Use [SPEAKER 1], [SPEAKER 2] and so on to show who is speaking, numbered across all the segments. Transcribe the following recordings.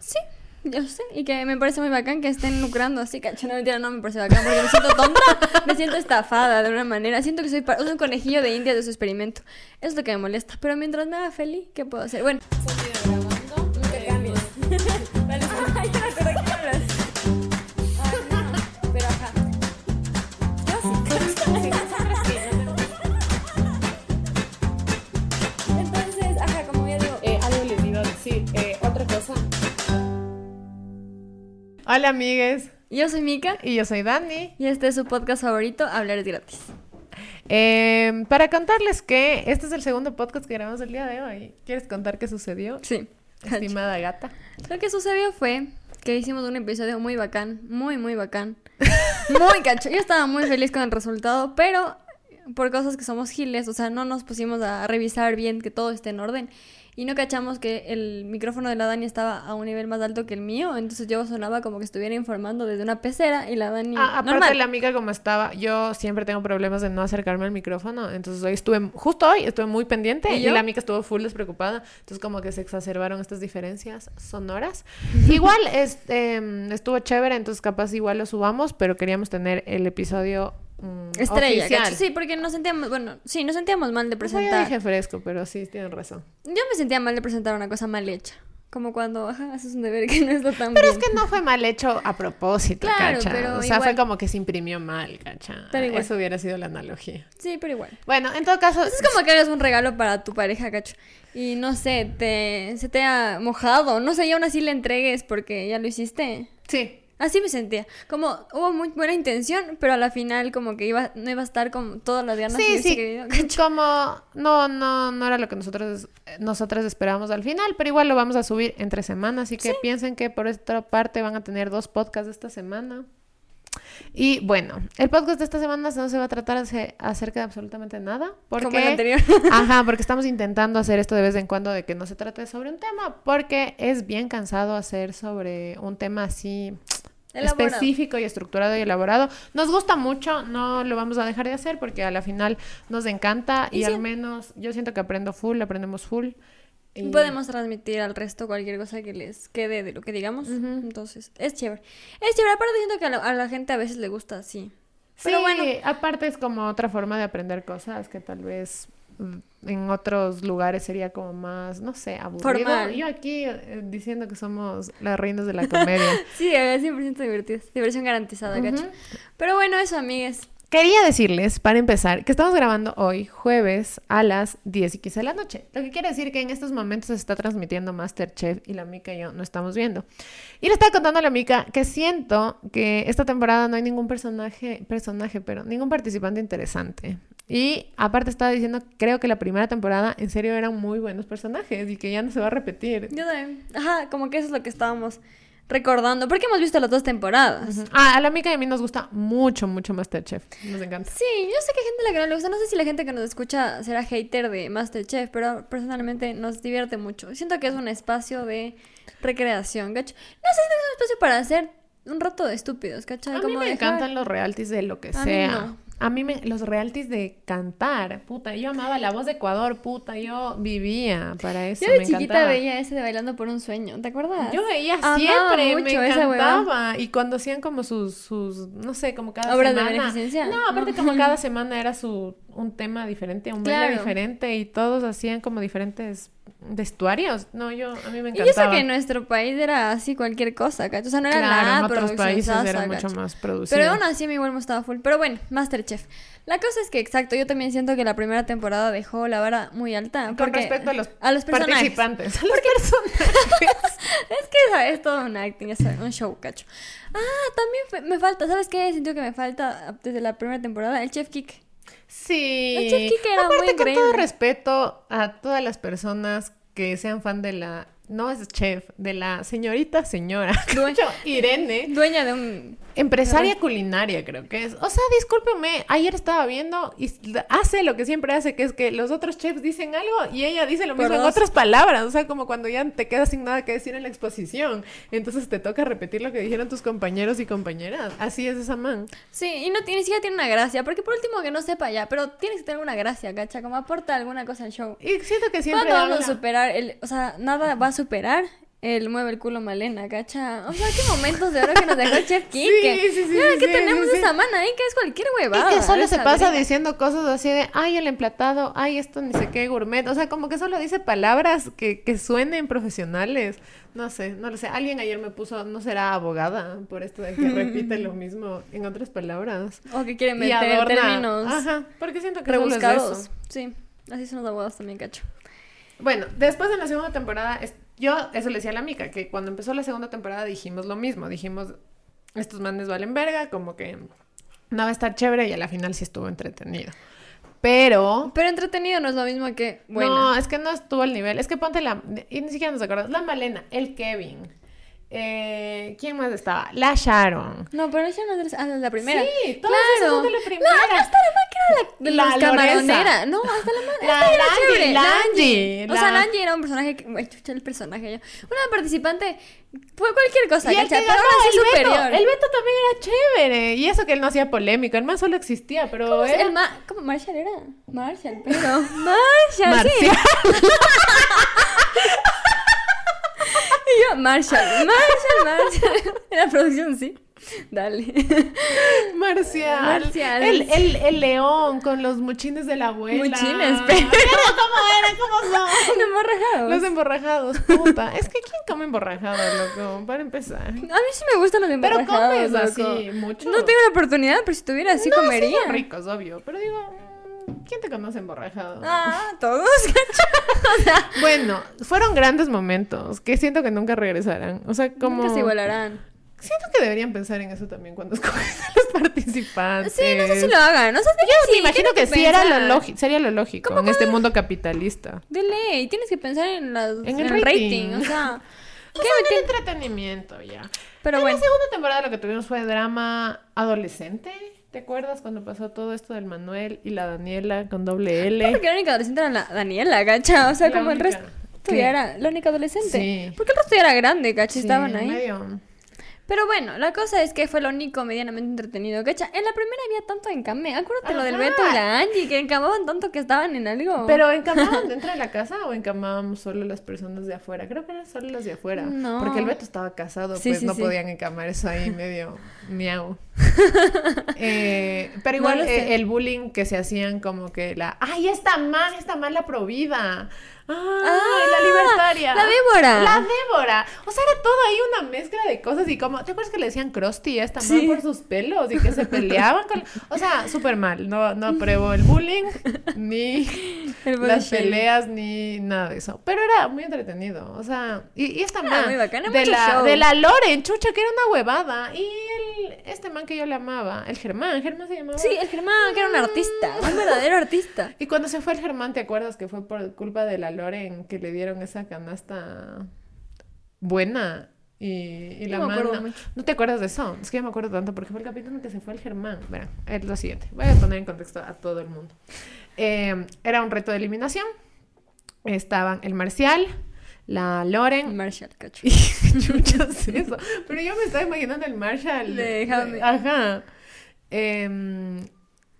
[SPEAKER 1] Sí, yo sé. Y que me parece muy bacán que estén lucrando así, cacho. No, mentira, no me parece bacán porque me siento tonta. me siento estafada de una manera. Siento que soy un conejillo de India de su experimento. Es lo que me molesta. Pero mientras me haga feliz, ¿qué puedo hacer? Bueno.
[SPEAKER 2] Hola, amigues.
[SPEAKER 1] Yo soy Mika
[SPEAKER 2] Y yo soy Dani.
[SPEAKER 1] y este es su podcast favorito, Hablar es gratis.
[SPEAKER 2] Eh, para contarles que este es el segundo podcast que grabamos el día de hoy. ¿Quieres contar qué sucedió?
[SPEAKER 1] Sí.
[SPEAKER 2] Estimada gata.
[SPEAKER 1] Lo que sucedió fue que hicimos un episodio muy bacán, muy, muy bacán. Muy cacho. Yo estaba muy feliz con el resultado, pero por cosas que somos giles, o sea, no nos pusimos a revisar bien que todo esté en orden. Y no cachamos que el micrófono de la Dani estaba a un nivel más alto que el mío, entonces yo sonaba como que estuviera informando desde una pecera y la Dani...
[SPEAKER 2] Ah, aparte
[SPEAKER 1] normal.
[SPEAKER 2] la amiga como estaba, yo siempre tengo problemas de no acercarme al micrófono, entonces hoy estuve, justo hoy estuve muy pendiente
[SPEAKER 1] ¿Y
[SPEAKER 2] la amiga estuvo full despreocupada, entonces como que se exacerbaron estas diferencias sonoras. igual este, estuvo chévere, entonces capaz igual lo subamos, pero queríamos tener el episodio mm,
[SPEAKER 1] Estrella. Sí, porque nos sentíamos, bueno, sí, nos sentíamos mal de
[SPEAKER 2] Pues yo
[SPEAKER 1] presentar.
[SPEAKER 2] dije fresco, pero sí, tienen razón.
[SPEAKER 1] Yo me sentía mal de presentar una cosa mal hecha. Como cuando ajá, haces un deber que no está tan
[SPEAKER 2] Pero
[SPEAKER 1] bien.
[SPEAKER 2] es que no fue mal hecho a propósito,
[SPEAKER 1] Claro,
[SPEAKER 2] cacha.
[SPEAKER 1] pero
[SPEAKER 2] o sea,
[SPEAKER 1] igual.
[SPEAKER 2] fue como que se imprimió mal, cacha.
[SPEAKER 1] Pero igual.
[SPEAKER 2] Eso hubiera sido la analogía.
[SPEAKER 1] Sí, pero igual.
[SPEAKER 2] Bueno, en todo caso,
[SPEAKER 1] Es como que hagas un regalo para tu pareja, cacho. Y no sé, te, se te ha mojado. No sé, y aún así le entregues porque ya lo hiciste.
[SPEAKER 2] sí,
[SPEAKER 1] Así me sentía. Como hubo muy buena intención, pero a la final como que iba, no iba a estar con todas las ganas que
[SPEAKER 2] Sí,
[SPEAKER 1] hubiese
[SPEAKER 2] sí,
[SPEAKER 1] querido,
[SPEAKER 2] como no, no, no era lo que nosotros, nosotras esperábamos al final, pero igual lo vamos a subir entre semanas, así que piensen que por esta parte van a tener dos podcasts esta semana. Y bueno, el podcast de esta semana no se va a tratar ace- acerca de absolutamente nada, porque
[SPEAKER 1] Como el anterior.
[SPEAKER 2] Ajá, porque estamos intentando hacer esto de vez en cuando de que no se trate sobre un tema, porque es bien cansado hacer sobre un tema así
[SPEAKER 1] Elaborado.
[SPEAKER 2] específico y estructurado y elaborado. Nos gusta mucho, no lo vamos a dejar de hacer porque a la final nos encanta y,
[SPEAKER 1] Y sí.
[SPEAKER 2] al menos yo siento que aprendo full, aprendemos full. y-
[SPEAKER 1] Podemos transmitir al resto cualquier cosa que les quede de lo que digamos. Entonces, es chévere. Es chévere. Aparte, siento que a la, a la gente a veces le gusta así.
[SPEAKER 2] Sí,
[SPEAKER 1] Pero bueno.
[SPEAKER 2] aparte es como otra forma de aprender cosas que tal vez en otros lugares sería como más, no sé, aburrido.
[SPEAKER 1] Formal.
[SPEAKER 2] Yo aquí eh, diciendo que somos las reinas de la comedia.
[SPEAKER 1] Sí, es 100% divertido. Diversión garantizada,
[SPEAKER 2] Ujú.
[SPEAKER 1] cacho. Pero bueno, eso, amigues.
[SPEAKER 2] Quería decirles, para empezar, que estamos grabando hoy, jueves, a las 10 y 15 de la noche. Lo que quiere decir que en estos momentos se está transmitiendo Masterchef y la Mica y yo no estamos viendo. Y le estaba contando a la Mica que siento que esta temporada no hay ningún personaje, personaje, pero ningún participante interesante. Y aparte estaba diciendo, creo que la primera temporada en serio eran muy buenos personajes y que ya no se va a repetir.
[SPEAKER 1] Yo también. Ajá, como que eso es lo que estábamos recordando. Porque hemos visto las dos temporadas.
[SPEAKER 2] Ah, a la Mica y a mí nos gusta mucho, mucho Masterchef. Nos encanta.
[SPEAKER 1] Sí, yo sé que hay gente a la que no le gusta. No sé si la gente que nos escucha será hater de Masterchef, pero personalmente nos divierte mucho. Siento que es un espacio de recreación, ¿cacho? No sé, es un espacio para hacer un rato de estúpidos, ¿cacho?
[SPEAKER 2] A mí
[SPEAKER 1] Como
[SPEAKER 2] me
[SPEAKER 1] dejar-
[SPEAKER 2] encantan los realities de lo que
[SPEAKER 1] A mí
[SPEAKER 2] sea.
[SPEAKER 1] no.
[SPEAKER 2] A mí me, los realities de cantar, puta, yo amaba La Voz de Ecuador, puta, yo vivía para eso,
[SPEAKER 1] Yo de
[SPEAKER 2] me
[SPEAKER 1] chiquita
[SPEAKER 2] encantaba.
[SPEAKER 1] veía ese de Bailando por un Sueño, ¿te acuerdas?
[SPEAKER 2] Yo veía
[SPEAKER 1] Amaba
[SPEAKER 2] siempre, me
[SPEAKER 1] esa
[SPEAKER 2] encantaba. Y cuando hacían como sus, sus, no sé, como cada
[SPEAKER 1] Obras de
[SPEAKER 2] semana.
[SPEAKER 1] beneficencia.
[SPEAKER 2] No, aparte
[SPEAKER 1] No.
[SPEAKER 2] como cada semana era su, un tema diferente, un baile
[SPEAKER 1] Claro.
[SPEAKER 2] diferente y todos hacían como diferentes vestuarios. No, yo, a mí me
[SPEAKER 1] Y
[SPEAKER 2] encantaba.
[SPEAKER 1] sé que en nuestro país era así cualquier cosa, ¿cacho? O sea, no era
[SPEAKER 2] Claro,
[SPEAKER 1] nada
[SPEAKER 2] en otros países
[SPEAKER 1] sasa,
[SPEAKER 2] era mucho más producido.
[SPEAKER 1] Pero aún así a mí igual me gustaba full. Pero bueno, Masterchef. La cosa es que, exacto, yo también siento que la primera temporada dejó la vara muy alta.
[SPEAKER 2] Con
[SPEAKER 1] Porque
[SPEAKER 2] respecto a los,
[SPEAKER 1] a los personajes.
[SPEAKER 2] participantes. A los personajes.
[SPEAKER 1] Es que ¿sabes? es todo un acting, es un show, cacho. Ah, también me falta, ¿sabes qué? Siento que me falta desde la primera temporada el Chef Kick.
[SPEAKER 2] Sí.
[SPEAKER 1] El Chef Kick era
[SPEAKER 2] Aparte,
[SPEAKER 1] muy
[SPEAKER 2] con todo respeto a todas las personas que sean fan de la... No es chef, de la señorita señora.
[SPEAKER 1] Due-
[SPEAKER 2] Irene.
[SPEAKER 1] Dueña de un...
[SPEAKER 2] Empresaria culinaria, creo que es. O sea, discúlpeme, ayer estaba viendo y hace lo que siempre hace, que es que los otros chefs dicen algo y ella dice lo
[SPEAKER 1] Por
[SPEAKER 2] mismo en
[SPEAKER 1] dos.
[SPEAKER 2] otras palabras. O sea, como cuando ya te quedas sin nada que decir en la exposición. Entonces te toca repetir lo que dijeron tus compañeros y compañeras. Así es esa man.
[SPEAKER 1] Sí, y no tiene, ni siquiera tiene una gracia, porque por último que no sepa ya, pero tienes que tener una gracia, cacha, como aporta alguna cosa al show.
[SPEAKER 2] Y siento que siempre
[SPEAKER 1] ¿Cuándo vamos
[SPEAKER 2] habla-
[SPEAKER 1] a superar el, o sea, nada va a superar el mueve el culo Malena, ¿cacha? O sea, qué momentos de oro que nos dejó el chef Kike.
[SPEAKER 2] Sí, sí, sí, sí,
[SPEAKER 1] que
[SPEAKER 2] sí,
[SPEAKER 1] tenemos
[SPEAKER 2] sí, sí.
[SPEAKER 1] esa mana ahí que es cualquier huevada.
[SPEAKER 2] Y que solo se pasa diciendo cosas así de, ay, el emplatado, ay, esto ni sé qué, gourmet. O sea, como que solo dice palabras que, que suenen profesionales. No sé, no lo sé. Alguien ayer me puso, no será abogada por esto de que repite lo mismo en otras palabras.
[SPEAKER 1] O que quieren
[SPEAKER 2] Y
[SPEAKER 1] meter términos
[SPEAKER 2] Ajá, porque siento que solo es eso.
[SPEAKER 1] rebuscados. Sí, así son los abogados también, cacho.
[SPEAKER 2] Bueno, después en la segunda temporada, yo eso le decía a la mica, que cuando empezó la segunda temporada dijimos lo mismo, dijimos, estos manes valen verga, como que no va a estar chévere y a la final sí estuvo entretenido. Pero...
[SPEAKER 1] Pero entretenido no es lo mismo que bueno.
[SPEAKER 2] No, es que no estuvo al nivel. Es que ponte la... Y ni siquiera nos acordamos. La Malena, el Kevin. Eh, ¿Quién más estaba? La Sharon.
[SPEAKER 1] No, pero ella no es la, ah, la primera.
[SPEAKER 2] Sí, todas
[SPEAKER 1] claro.
[SPEAKER 2] son de la primera.
[SPEAKER 1] No, hasta la más que era la, de
[SPEAKER 2] La
[SPEAKER 1] camaronera. No, hasta la más.
[SPEAKER 2] La Langy,
[SPEAKER 1] O sea,
[SPEAKER 2] la-
[SPEAKER 1] Langy era un personaje que. Chucha, el personaje. Una participante. Fue cualquier cosa,
[SPEAKER 2] Y el, que
[SPEAKER 1] Pero ahora sí
[SPEAKER 2] el Beto.
[SPEAKER 1] superior.
[SPEAKER 2] El Beto también era chévere. Y eso que él no hacía polémica. El man solo existía, pero
[SPEAKER 1] ¿Cómo
[SPEAKER 2] era...
[SPEAKER 1] el ma ¿Cómo? Marshall era. Marshall, pero. Marshall, sí. Y yo, Marshall. Marshall, Marshall. En la producción, sí. Dale.
[SPEAKER 2] Marcial.
[SPEAKER 1] Marcial.
[SPEAKER 2] El, el, el león con los muchines de la abuela.
[SPEAKER 1] Muchines, pero-
[SPEAKER 2] cómo era, cómo son.
[SPEAKER 1] No morrajados.
[SPEAKER 2] Los emborrajados, puta. Es que ¿quién come emborrajado, loco? Para empezar.
[SPEAKER 1] A mí sí me gustan los
[SPEAKER 2] Pero
[SPEAKER 1] emborrajados,
[SPEAKER 2] comes
[SPEAKER 1] loco.
[SPEAKER 2] así mucho.
[SPEAKER 1] No tengo la oportunidad, pero si tuviera así
[SPEAKER 2] No, sí
[SPEAKER 1] comería.
[SPEAKER 2] son ricos, obvio. Pero digo, ¿quién te conoce emborrajado?
[SPEAKER 1] Ah, todos, cacho. O sea,
[SPEAKER 2] Bueno, fueron grandes momentos que siento que nunca regresarán. O sea, como...
[SPEAKER 1] nunca se igualarán.
[SPEAKER 2] Siento que deberían pensar en eso también cuando escogen a los participantes.
[SPEAKER 1] Sí, no sé si lo hagan. Sea,
[SPEAKER 2] Yo me imagino que sí era lo sería lo lógico en este mundo capitalista.
[SPEAKER 1] De ley, tienes que pensar en, las,
[SPEAKER 2] En
[SPEAKER 1] en
[SPEAKER 2] el
[SPEAKER 1] el,
[SPEAKER 2] rating.
[SPEAKER 1] rating. O sea,
[SPEAKER 2] O sea, en el entretenimiento ya.
[SPEAKER 1] pero
[SPEAKER 2] en
[SPEAKER 1] bueno.
[SPEAKER 2] la segunda temporada lo que tuvimos fue drama adolescente. ¿Te acuerdas cuando pasó todo esto del Manuel y la Daniela con doble L?
[SPEAKER 1] Porque la única adolescente era la Daniela, gacha. O sea,
[SPEAKER 2] La
[SPEAKER 1] como el resto.
[SPEAKER 2] ¿Qué?
[SPEAKER 1] Ya era la única adolescente.
[SPEAKER 2] Sí.
[SPEAKER 1] Porque el resto ya era grande, gacha.
[SPEAKER 2] Sí,
[SPEAKER 1] estaban ahí.
[SPEAKER 2] medio-
[SPEAKER 1] Pero bueno, la cosa es que fue lo único medianamente entretenido, gacha. En la primera había tanto encame. Acuérdate lo del. Beto y la Angie, que encamaban tanto que estaban en algo.
[SPEAKER 2] ¿Pero encamaban dentro de la casa o encamábamos solo las personas de afuera? Creo que eran solo las de afuera.
[SPEAKER 1] No.
[SPEAKER 2] Porque el Beto estaba casado,
[SPEAKER 1] Sí,
[SPEAKER 2] pues no podían encamar eso ahí medio miau. Eh, pero igual eh, el bullying que se hacían como que la... ¡Ay, esta man, esta man la provida! ¡Ay, la libertaria!
[SPEAKER 1] La Débora.
[SPEAKER 2] La Débora. O sea, era todo ahí una mezcla de cosas y como... ¿Te acuerdas que le decían Krusty a esta
[SPEAKER 1] Sí.
[SPEAKER 2] por sus pelos y que se peleaban con... O sea, súper mal. No, no apruebo el bullying ni
[SPEAKER 1] El
[SPEAKER 2] las peleas ni nada de eso. Pero era muy entretenido. O sea, y, y esta
[SPEAKER 1] muy bacana,
[SPEAKER 2] de la,
[SPEAKER 1] show.
[SPEAKER 2] de la Loren, chucha, que era una huevada. Y el, este man que yo le amaba, el Germán, Germán se llamaba.
[SPEAKER 1] Sí, el Germán, que era un artista. Un verdadero artista.
[SPEAKER 2] Y cuando se fue el Germán, ¿te acuerdas que fue por culpa de la Loren que le dieron esa canasta buena? Y, y la
[SPEAKER 1] No me acuerdo
[SPEAKER 2] man-
[SPEAKER 1] mucho.
[SPEAKER 2] ¿No te acuerdas de eso? Es que yo me acuerdo tanto porque fue el capítulo en que se fue el Germán. Verán, es lo siguiente. Voy a poner en contexto a todo el mundo. Eh, era un reto de eliminación. Estaban el Marcial, la Loren.
[SPEAKER 1] Marshall, cacho.
[SPEAKER 2] Y chuchas eso. Pero yo me estaba imaginando el Marshall.
[SPEAKER 1] De Jaime.
[SPEAKER 2] Ajá. Em,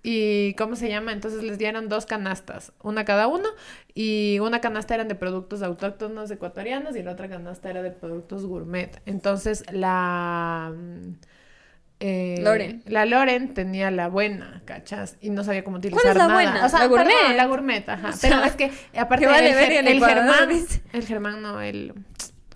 [SPEAKER 2] y ¿cómo se llama? Entonces les dieron dos canastas, una cada uno, y una canasta eran de productos autóctonos ecuatorianos y la otra canasta era de productos gourmet. Entonces la eh,
[SPEAKER 1] Loren.
[SPEAKER 2] La Loren tenía la buena, ¿cachas? Y no sabía cómo utilizar
[SPEAKER 1] es la
[SPEAKER 2] nada.
[SPEAKER 1] buena?
[SPEAKER 2] O sea,
[SPEAKER 1] ¿La gourmet?
[SPEAKER 2] perdón, la gourmet, ajá.
[SPEAKER 1] O sea,
[SPEAKER 2] Pero es que aparte
[SPEAKER 1] vale
[SPEAKER 2] el, el Germán, el Germán no, el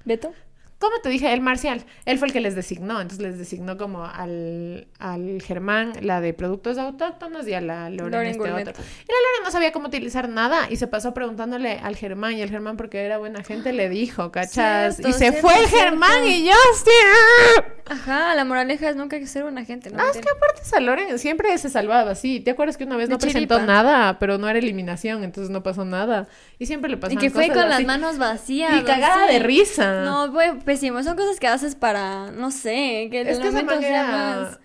[SPEAKER 1] ¿Beto?
[SPEAKER 2] ¿Cómo te dije? El Marcial. Él fue el que les designó. Entonces les designó como al, al Germán la de productos autóctonos y a la Loren,
[SPEAKER 1] Loren
[SPEAKER 2] este
[SPEAKER 1] Gourmet.
[SPEAKER 2] otro. Y la Loren no sabía cómo utilizar nada y se pasó preguntándole al Germán y el Germán porque era buena gente le dijo, ¿cachas?
[SPEAKER 1] Cierto,
[SPEAKER 2] y se
[SPEAKER 1] cierto,
[SPEAKER 2] fue el
[SPEAKER 1] cierto.
[SPEAKER 2] Germán y yo sí.
[SPEAKER 1] Ajá, la moraleja es nunca hay que ser buena gente, ¿no?
[SPEAKER 2] Ah, es que aparte esa Loren siempre se salvaba así. ¿Te acuerdas que una vez no presentó
[SPEAKER 1] chiripa.
[SPEAKER 2] nada, pero no era eliminación, entonces no pasó nada? Y siempre le
[SPEAKER 1] Y
[SPEAKER 2] pasaban
[SPEAKER 1] que fue
[SPEAKER 2] cosas
[SPEAKER 1] con las manos vacías.
[SPEAKER 2] Y cagada
[SPEAKER 1] así.
[SPEAKER 2] de risa.
[SPEAKER 1] No, fue pésimo. Son cosas que haces para, no sé, que el
[SPEAKER 2] Es que
[SPEAKER 1] momento
[SPEAKER 2] man
[SPEAKER 1] sea
[SPEAKER 2] era-
[SPEAKER 1] más...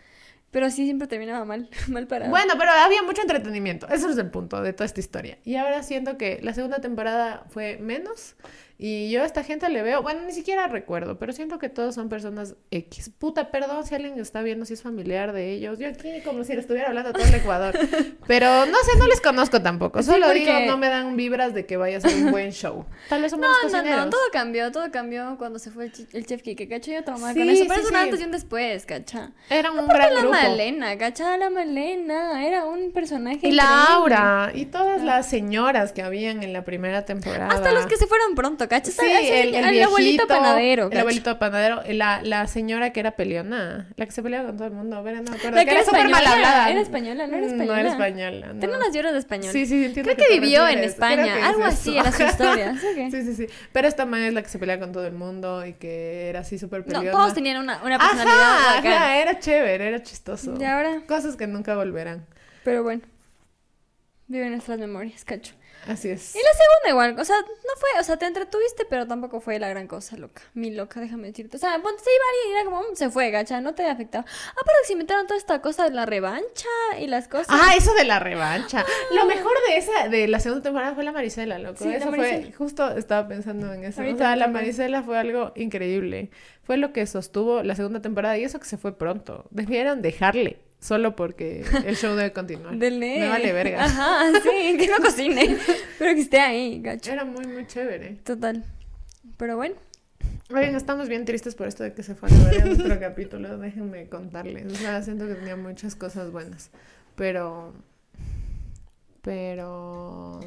[SPEAKER 1] Pero sí siempre terminaba mal, mal parado.
[SPEAKER 2] Bueno, pero había mucho entretenimiento. Ese es el punto de toda esta historia. Y ahora siento que la segunda temporada fue menos Y yo a esta gente le veo, bueno, ni siquiera recuerdo, pero siento que todos son personas X. Puta, perdón si alguien está viendo si es familiar de ellos. Yo aquí como si le estuviera hablando a todo el Ecuador. Pero no sé, no les conozco tampoco.
[SPEAKER 1] Sí,
[SPEAKER 2] Solo
[SPEAKER 1] porque-
[SPEAKER 2] digo, no me dan vibras de que vaya a ser un buen show. Tal vez son
[SPEAKER 1] No, no, no, todo cambió, todo cambió cuando se fue el, el chef Kike, ¿cacha? Yo traumada con
[SPEAKER 2] Sí,
[SPEAKER 1] eso, pero
[SPEAKER 2] sí,
[SPEAKER 1] es un antes y un después, ¿cacha?
[SPEAKER 2] Eran un
[SPEAKER 1] Aparte
[SPEAKER 2] gran
[SPEAKER 1] la
[SPEAKER 2] grupo.
[SPEAKER 1] Malena, ¿cacha? La Malena, era un personaje
[SPEAKER 2] Y la
[SPEAKER 1] increíble.
[SPEAKER 2] Aura, y todas las señoras que habían en la primera temporada.
[SPEAKER 1] Hasta los que se fueron pronto,
[SPEAKER 2] Sí, el, el,
[SPEAKER 1] el abuelito panadero,
[SPEAKER 2] El abuelito panadero, la, la señora que era peleona, la que se peleaba con todo el mundo, ver, no me acuerdo.
[SPEAKER 1] La
[SPEAKER 2] que
[SPEAKER 1] que era
[SPEAKER 2] súper mal hablada.
[SPEAKER 1] era española, no era
[SPEAKER 2] Mm,
[SPEAKER 1] española.
[SPEAKER 2] No era española, no.
[SPEAKER 1] Tiene unas lloras de español.
[SPEAKER 2] Sí, sí, entiendo.
[SPEAKER 1] Creo que vivió en. España,
[SPEAKER 2] es
[SPEAKER 1] algo
[SPEAKER 2] eso.
[SPEAKER 1] así era su historia. ¿sí?
[SPEAKER 2] Sí, sí, sí. Pero esta man es la que se pelea con todo el mundo y que era así súper
[SPEAKER 1] No,
[SPEAKER 2] peleona.
[SPEAKER 1] todos tenían una, una personalidad
[SPEAKER 2] Ajá,
[SPEAKER 1] bacán.
[SPEAKER 2] ajá, era chévere, era chistoso.
[SPEAKER 1] Y ahora,
[SPEAKER 2] Cosas que nunca volverán.
[SPEAKER 1] pero bueno, vive en nuestras memorias, cacho.
[SPEAKER 2] Así es.
[SPEAKER 1] Y la segunda igual, o sea, no fue, o sea, te entretuviste, pero tampoco fue la gran cosa, loca. Mi loca, déjame decirte. O sea, ponte, se iba y era como, "Mm, se fue, gacha, no te afectaba. Aparte que se inventaron toda esta cosa de la revancha y las cosas.
[SPEAKER 2] Ah, eso de la revancha. Lo mejor de esa, de la segunda temporada fue la Marisela, loco.
[SPEAKER 1] Sí, la
[SPEAKER 2] eso fue, justo estaba pensando en eso.
[SPEAKER 1] Ahorita
[SPEAKER 2] o sea, la. Marisela fue algo increíble. Fue lo que sostuvo la segunda temporada y eso que se fue pronto. Debieron dejarle, solo porque el show debe continuar.
[SPEAKER 1] Dele.
[SPEAKER 2] Me vale verga.
[SPEAKER 1] Ajá, sí, que no cocine, pero que esté ahí, gacho.
[SPEAKER 2] Era muy, muy chévere.
[SPEAKER 1] Total. Pero bueno,
[SPEAKER 2] Oigan, estamos bien tristes por esto de que se fue a nuestro capítulo. Déjenme contarles. O sea, siento que tenía muchas cosas buenas. Pero. Pero.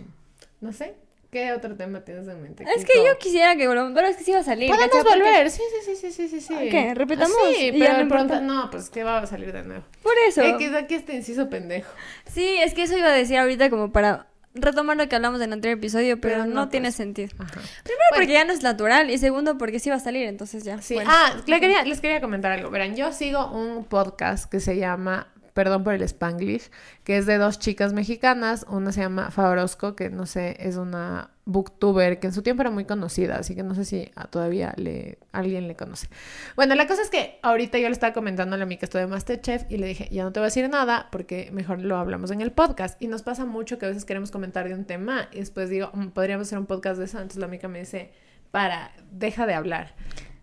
[SPEAKER 2] No sé. ¿Qué otro tema tienes en mente?
[SPEAKER 1] es que yo quisiera que volvamos, pero es que sí va a salir.
[SPEAKER 2] Podemos volver, sí, sí, sí, sí, sí, sí, sí.
[SPEAKER 1] ¿A qué? ¿Repitamos?
[SPEAKER 2] Sí,
[SPEAKER 1] Y ya
[SPEAKER 2] pero
[SPEAKER 1] no
[SPEAKER 2] pronto- no, pues que va a salir de nuevo.
[SPEAKER 1] Por eso.
[SPEAKER 2] X, aquí este inciso pendejo.
[SPEAKER 1] Sí, es que eso iba a decir ahorita como para retomar lo que hablamos en el anterior episodio, pero,
[SPEAKER 2] Pero
[SPEAKER 1] no,
[SPEAKER 2] no,
[SPEAKER 1] tiene
[SPEAKER 2] pues.
[SPEAKER 1] sentido.
[SPEAKER 2] Ajá.
[SPEAKER 1] Primero porque ya no es natural y segundo porque sí va a salir, entonces ya.
[SPEAKER 2] Sí,
[SPEAKER 1] bueno.
[SPEAKER 2] ah, quería- les quería comentar algo. Verán, yo sigo un podcast que se llama, perdón por el spanglish, que es de dos chicas mexicanas. Una se llama Favorosco, que no sé, es una booktuber que en su tiempo era muy conocida, así que no sé si todavía le, alguien le conoce. Bueno, la cosa es que ahorita yo le estaba comentando a la que estoy de Masterchef y le dije, ya no te voy a decir nada porque mejor lo hablamos en el podcast. Y nos pasa mucho que a veces queremos comentar de un tema y después digo, "Mm, podríamos hacer un podcast de eso. Entonces la amiga me dice, para, deja de hablar.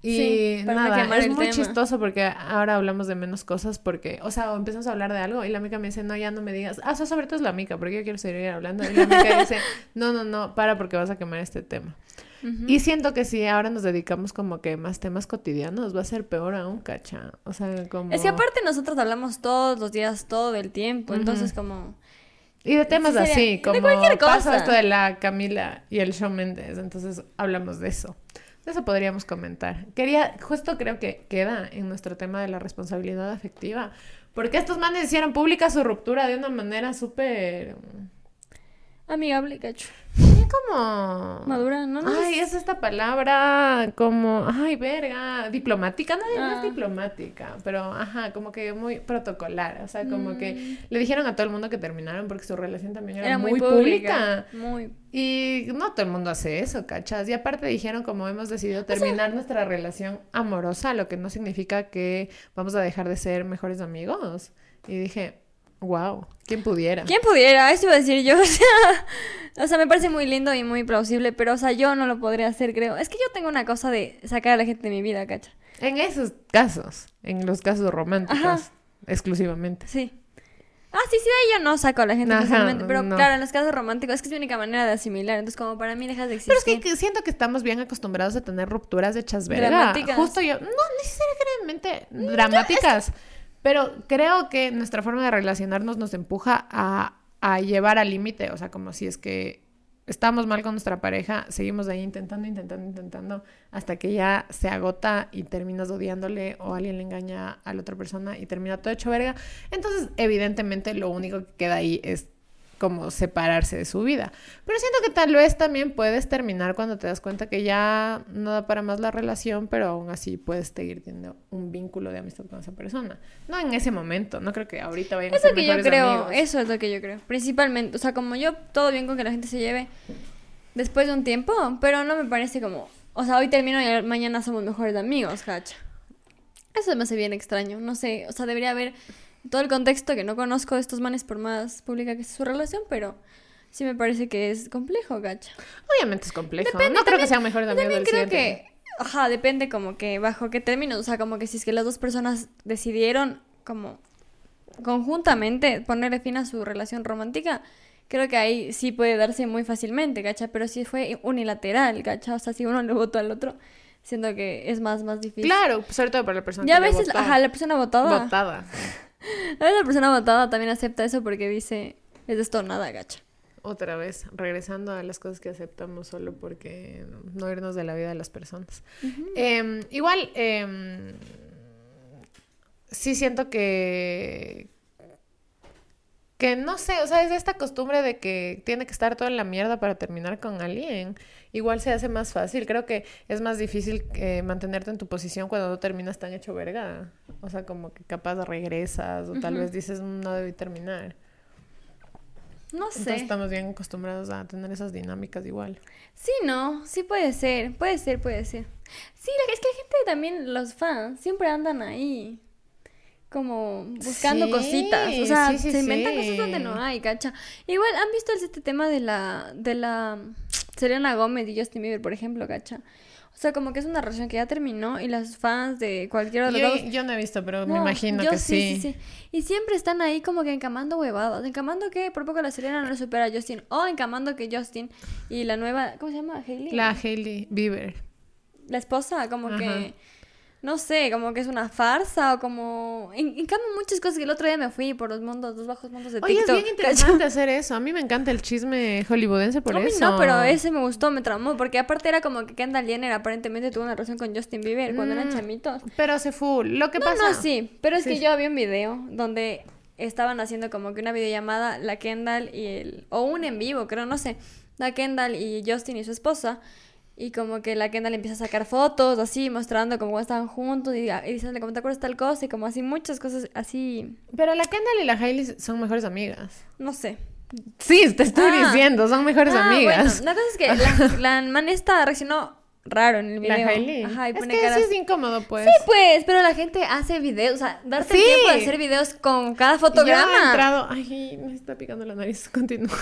[SPEAKER 2] Y
[SPEAKER 1] Sí,
[SPEAKER 2] nada, es muy
[SPEAKER 1] tema.
[SPEAKER 2] chistoso porque ahora hablamos de menos cosas porque, o sea, o empezamos a hablar de algo y la amiga me dice, no, ya no me digas, ah, eso sobre todo es la amiga, porque yo quiero seguir hablando. Y la amiga dice, no, no, no, para porque vas a quemar este tema. Y siento que si ahora nos dedicamos como que más temas cotidianos, va a ser peor aún, cacha. O sea, como...
[SPEAKER 1] Es que aparte nosotros hablamos todos los días, todo el tiempo, entonces como...
[SPEAKER 2] Y de temas
[SPEAKER 1] Sí,
[SPEAKER 2] así,
[SPEAKER 1] de
[SPEAKER 2] como
[SPEAKER 1] cualquier cosa.
[SPEAKER 2] pasa esto de la Camila y el show Méndez, entonces hablamos de eso. Eso podríamos comentar. Quería, justo creo que queda en nuestro tema de la responsabilidad afectiva, porque estos manes hicieron pública su ruptura de una manera súper...
[SPEAKER 1] Amigable, cacho.
[SPEAKER 2] como...
[SPEAKER 1] Madura, ¿no?
[SPEAKER 2] Ay, es esta palabra como, ay, verga, diplomática, no, no
[SPEAKER 1] Ah.
[SPEAKER 2] es diplomática, pero, ajá, como que muy protocolar, o sea, como
[SPEAKER 1] Mm.
[SPEAKER 2] que le dijeron a todo el mundo que terminaron porque su relación también era,
[SPEAKER 1] Era
[SPEAKER 2] muy,
[SPEAKER 1] muy
[SPEAKER 2] pública.
[SPEAKER 1] pública. Muy...
[SPEAKER 2] Y no todo el mundo hace eso, ¿cachas? Y aparte dijeron como hemos decidido terminar nuestra relación amorosa, lo que no significa que vamos a dejar de ser mejores amigos. Y dije, wow, ¿quién pudiera?
[SPEAKER 1] ¿Quién pudiera? Eso iba a decir yo. O sea, o sea, me parece muy lindo y muy plausible, pero, o sea, yo no lo podría hacer, creo. Es que yo tengo una cosa de sacar a la gente de mi vida, cacha.
[SPEAKER 2] En esos casos, en los casos románticos,
[SPEAKER 1] Ajá.
[SPEAKER 2] exclusivamente.
[SPEAKER 1] Sí. Ah, sí, sí, de ahí yo no saco a la gente
[SPEAKER 2] Ajá,
[SPEAKER 1] pero
[SPEAKER 2] no.
[SPEAKER 1] claro, en los casos románticos es que es mi única manera de asimilar, entonces como para mí dejas de existir.
[SPEAKER 2] Pero es que, siento que estamos bien acostumbrados a tener rupturas de verga.
[SPEAKER 1] Dramáticas.
[SPEAKER 2] Justo yo, no necesariamente dramáticas, pero creo que nuestra forma de relacionarnos nos empuja a, llevar al límite, o sea, como si es que estamos mal con nuestra pareja, seguimos ahí intentando, intentando, intentando, hasta que ya se agota y terminas odiándole o alguien le engaña a la otra persona y termina todo hecho verga. Entonces, evidentemente, lo único que queda ahí es como separarse de su vida. Pero siento que tal vez también puedes terminar cuando te das cuenta que ya no da para más la relación, pero aún así puedes seguir teniendo un vínculo de amistad con esa persona. No en ese momento, no creo que ahorita vayan a
[SPEAKER 1] Es
[SPEAKER 2] ser
[SPEAKER 1] que yo creo,
[SPEAKER 2] amigos.
[SPEAKER 1] eso es lo que yo creo. Principalmente, o sea, como yo, todo bien con que la gente se lleve después de un tiempo, pero no me parece como, o sea, hoy termino y mañana somos mejores amigos, cacha. Eso me hace bien extraño, no sé, o sea, debería haber todo el contexto que no conozco de estos manes por más pública que sea su relación, pero sí me parece que es complejo, gacha.
[SPEAKER 2] Obviamente es complejo. no creo que sean mejores amigos
[SPEAKER 1] También
[SPEAKER 2] del
[SPEAKER 1] creo
[SPEAKER 2] siguiente.
[SPEAKER 1] que, ajá, depende como que bajo qué términos, o sea, como que si es que las dos personas decidieron como conjuntamente ponerle fin a su relación romántica, creo que ahí sí puede darse muy fácilmente, gacha, pero si fue unilateral, gacha, o sea, si uno le votó al otro, siento que es más, más difícil.
[SPEAKER 2] Claro, sobre todo para la persona
[SPEAKER 1] Ya a
[SPEAKER 2] que le
[SPEAKER 1] veces,
[SPEAKER 2] vota.
[SPEAKER 1] ajá, la persona votada,
[SPEAKER 2] Votada.
[SPEAKER 1] la persona votada también acepta eso porque dice, es esto nada, gacha.
[SPEAKER 2] Otra vez, regresando a las cosas que aceptamos solo porque no irnos de la vida de las personas. Em, igual, em, sí siento que... Que no sé, o sea, es esta costumbre de que tiene que estar todo en la mierda para terminar con alguien. Igual se hace más fácil. Creo que es más difícil eh, mantenerte en tu posición cuando no terminas tan hecho verga. O sea, como que capaz regresas o tal vez dices, "Mm, no debí terminar.
[SPEAKER 1] No sé.
[SPEAKER 2] Entonces estamos bien acostumbrados a tener esas dinámicas igual.
[SPEAKER 1] Sí, no, sí puede ser, puede ser, puede ser. Sí, la- es que hay gente también, los fans, siempre andan ahí como buscando
[SPEAKER 2] Sí,
[SPEAKER 1] cositas, o sea,
[SPEAKER 2] sí, sí,
[SPEAKER 1] se inventan cosas donde no hay, cacha. Igual, ¿han visto este tema de la, de la Selena Gómez y Justin Bieber, por ejemplo, cacha? O sea, como que es una relación que ya terminó y las fans de cualquiera de los
[SPEAKER 2] Yo, yo no he visto, pero me
[SPEAKER 1] no,
[SPEAKER 2] imagino
[SPEAKER 1] yo
[SPEAKER 2] que sí.
[SPEAKER 1] sí, sí, Y siempre están ahí como que encamando huevadas. Encamando que por poco la Selena no supera a Justin. O encamando que Justin y la nueva, ¿cómo se llama? Hailey.
[SPEAKER 2] La Hailey Bieber.
[SPEAKER 1] La esposa, como
[SPEAKER 2] Ajá.
[SPEAKER 1] que. No sé, como que es una farsa o como. En, en cambio, muchas cosas que el otro día me fui por los mundos, los bajos mundos de
[SPEAKER 2] Oye, es
[SPEAKER 1] TikTok.
[SPEAKER 2] bien interesante hacer eso. A mí me encanta el chisme hollywoodense por eso.
[SPEAKER 1] no, pero ese me gustó, me tramó, porque aparte era como que Kendall Jenner aparentemente tuvo una relación con Justin Bieber cuando eran
[SPEAKER 2] Mm,
[SPEAKER 1] chamitos.
[SPEAKER 2] Pero se full. Lo que
[SPEAKER 1] No,
[SPEAKER 2] pasa...
[SPEAKER 1] no, sí, pero es
[SPEAKER 2] Sí,
[SPEAKER 1] que yo había un video donde estaban haciendo como que una videollamada, la Kendall y el, o un en vivo, creo, no sé, la Kendall y Justin y su esposa, y como que la Kendall empieza a sacar fotos así, mostrando como estaban juntos y, y diciéndole como te acuerdas tal cosa y como así muchas cosas así,
[SPEAKER 2] Pero la Kendall y la Hailey son mejores amigas.
[SPEAKER 1] no sé.
[SPEAKER 2] Sí, te estoy
[SPEAKER 1] Ah.
[SPEAKER 2] diciendo, son mejores
[SPEAKER 1] Ah,
[SPEAKER 2] amigas.
[SPEAKER 1] Bueno, la cosa es que la, la man esta reaccionó raro en el
[SPEAKER 2] La
[SPEAKER 1] video.
[SPEAKER 2] Hailey.
[SPEAKER 1] Ajá, y
[SPEAKER 2] es
[SPEAKER 1] pone
[SPEAKER 2] que
[SPEAKER 1] caras.
[SPEAKER 2] sí es incómodo, pues.
[SPEAKER 1] Sí, pues, pero la gente hace videos, o sea, darte el tiempo de hacer videos con cada
[SPEAKER 2] Yo he
[SPEAKER 1] fotograma.
[SPEAKER 2] entrado... Ay, me está picando la nariz. Continúa.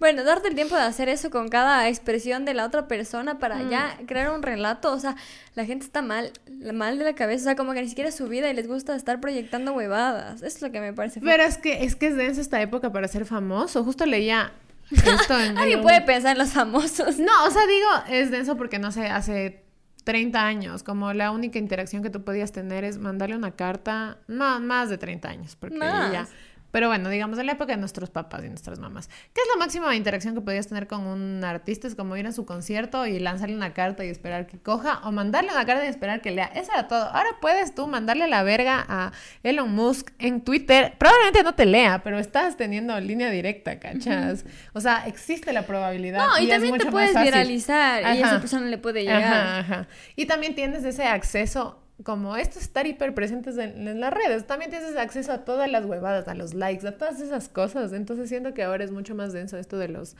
[SPEAKER 1] Bueno, darte el tiempo de hacer eso con cada expresión de la otra persona para
[SPEAKER 2] Mm.
[SPEAKER 1] ya crear un relato, o sea, la gente está mal, mal de la cabeza, o sea, como que ni siquiera es su vida y les gusta estar proyectando huevadas. Eso es lo que me parece.
[SPEAKER 2] Pero es que es que es densa esta época para ser famoso. Justo leía esto en... un-
[SPEAKER 1] puede pensar en los famosos.
[SPEAKER 2] No, o sea, digo, es denso porque no sé, hace 30 años, como la única interacción que tú podías tener es mandarle una carta, no, más de 30 años, porque
[SPEAKER 1] Más.
[SPEAKER 2] ya. Pero bueno, digamos, en la época de nuestros papás y nuestras mamás. ¿Qué es la máxima interacción que podías tener con un artista? Es como ir a su concierto y lanzarle una carta y esperar que coja, o mandarle una carta y esperar que lea. Eso era todo. Ahora puedes tú mandarle la verga a Elon Musk en Twitter. Probablemente no te lea, pero estás teniendo línea directa, ¿cachas? O sea, existe la probabilidad.
[SPEAKER 1] No, y, también te
[SPEAKER 2] mucho
[SPEAKER 1] puedes
[SPEAKER 2] fácil.
[SPEAKER 1] viralizar y esa persona le puede llegar.
[SPEAKER 2] Ajá, ajá. Y también tienes ese acceso, como esto estar hiper presentes en, en las redes, también tienes acceso a todas las huevadas, a los likes, a todas esas cosas. Entonces siento que ahora es mucho más denso esto de los,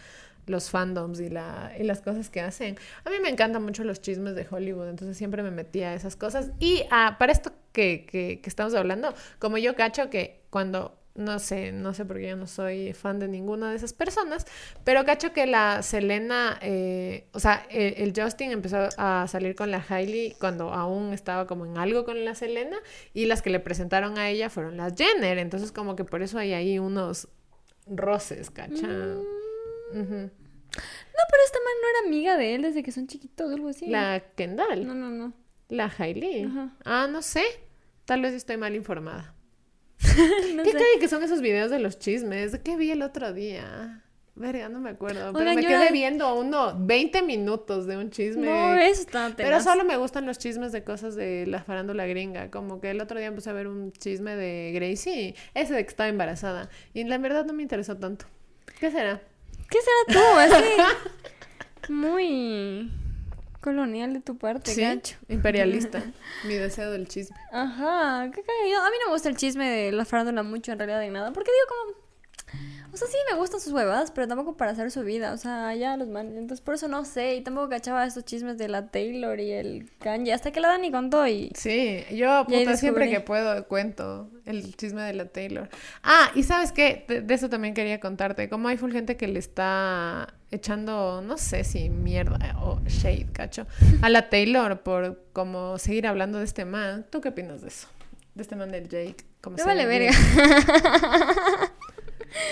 [SPEAKER 2] los fandoms y, la, y las cosas que hacen. A mí me encantan mucho los chismes de Hollywood, entonces siempre me metía a esas cosas. Y ah, para esto que, que, que estamos hablando, como yo cacho que cuando no sé, no sé porque yo no soy fan de ninguna de esas personas, pero cacho que la Selena, eh, o sea, el, el Justin empezó a salir con la Hailey cuando aún estaba como en algo con la Selena y las que le presentaron a ella fueron las Jenner, entonces como que por eso hay ahí unos roces, cacha. Ujú.
[SPEAKER 1] No, pero esta man no era amiga de él desde que son chiquitos algo así.
[SPEAKER 2] La Kendall,
[SPEAKER 1] No, no, no.
[SPEAKER 2] la Hailey.
[SPEAKER 1] Ajá.
[SPEAKER 2] Ah, no sé, tal vez estoy mal informada.
[SPEAKER 1] No
[SPEAKER 2] ¿Qué cae que son esos videos de los chismes? ¿Qué vi el otro día? Verga, no me acuerdo. Pero
[SPEAKER 1] Oigan,
[SPEAKER 2] me quedé viendo uno 20 minutos de un chisme.
[SPEAKER 1] No, eso está
[SPEAKER 2] Pero solo me gustan los chismes de cosas de la farándula gringa. Como que el otro día empecé a ver un chisme de Gracie, ese de que estaba embarazada. Y la verdad no me interesó tanto. ¿Qué será?
[SPEAKER 1] ¿Qué será tú? Muy colonial de tu parte,
[SPEAKER 2] Sí,
[SPEAKER 1] gacho.
[SPEAKER 2] imperialista. Mi deseo del chisme.
[SPEAKER 1] Ajá, qué cagado. A mí no me gusta el chisme de la farándula mucho en realidad de nada. Porque digo como. O sea, sí me gustan sus huevadas, pero tampoco para hacer su vida. O sea, ya los manes. Entonces, por eso no sé. Y tampoco cachaba estos chismes de la Taylor y el Kanye. Hasta que la Dani contó y.
[SPEAKER 2] Sí, yo puta, siempre que puedo cuento el chisme de la Taylor. Ah, y sabes qué, de, de eso también quería contarte. Como hay full gente que le está echando, no sé si mierda o shade, cacho, a la Taylor por como seguir hablando de este man. ¿Tú qué opinas de eso? De este man del Jake.
[SPEAKER 1] Me
[SPEAKER 2] se
[SPEAKER 1] vale
[SPEAKER 2] ve.
[SPEAKER 1] verga.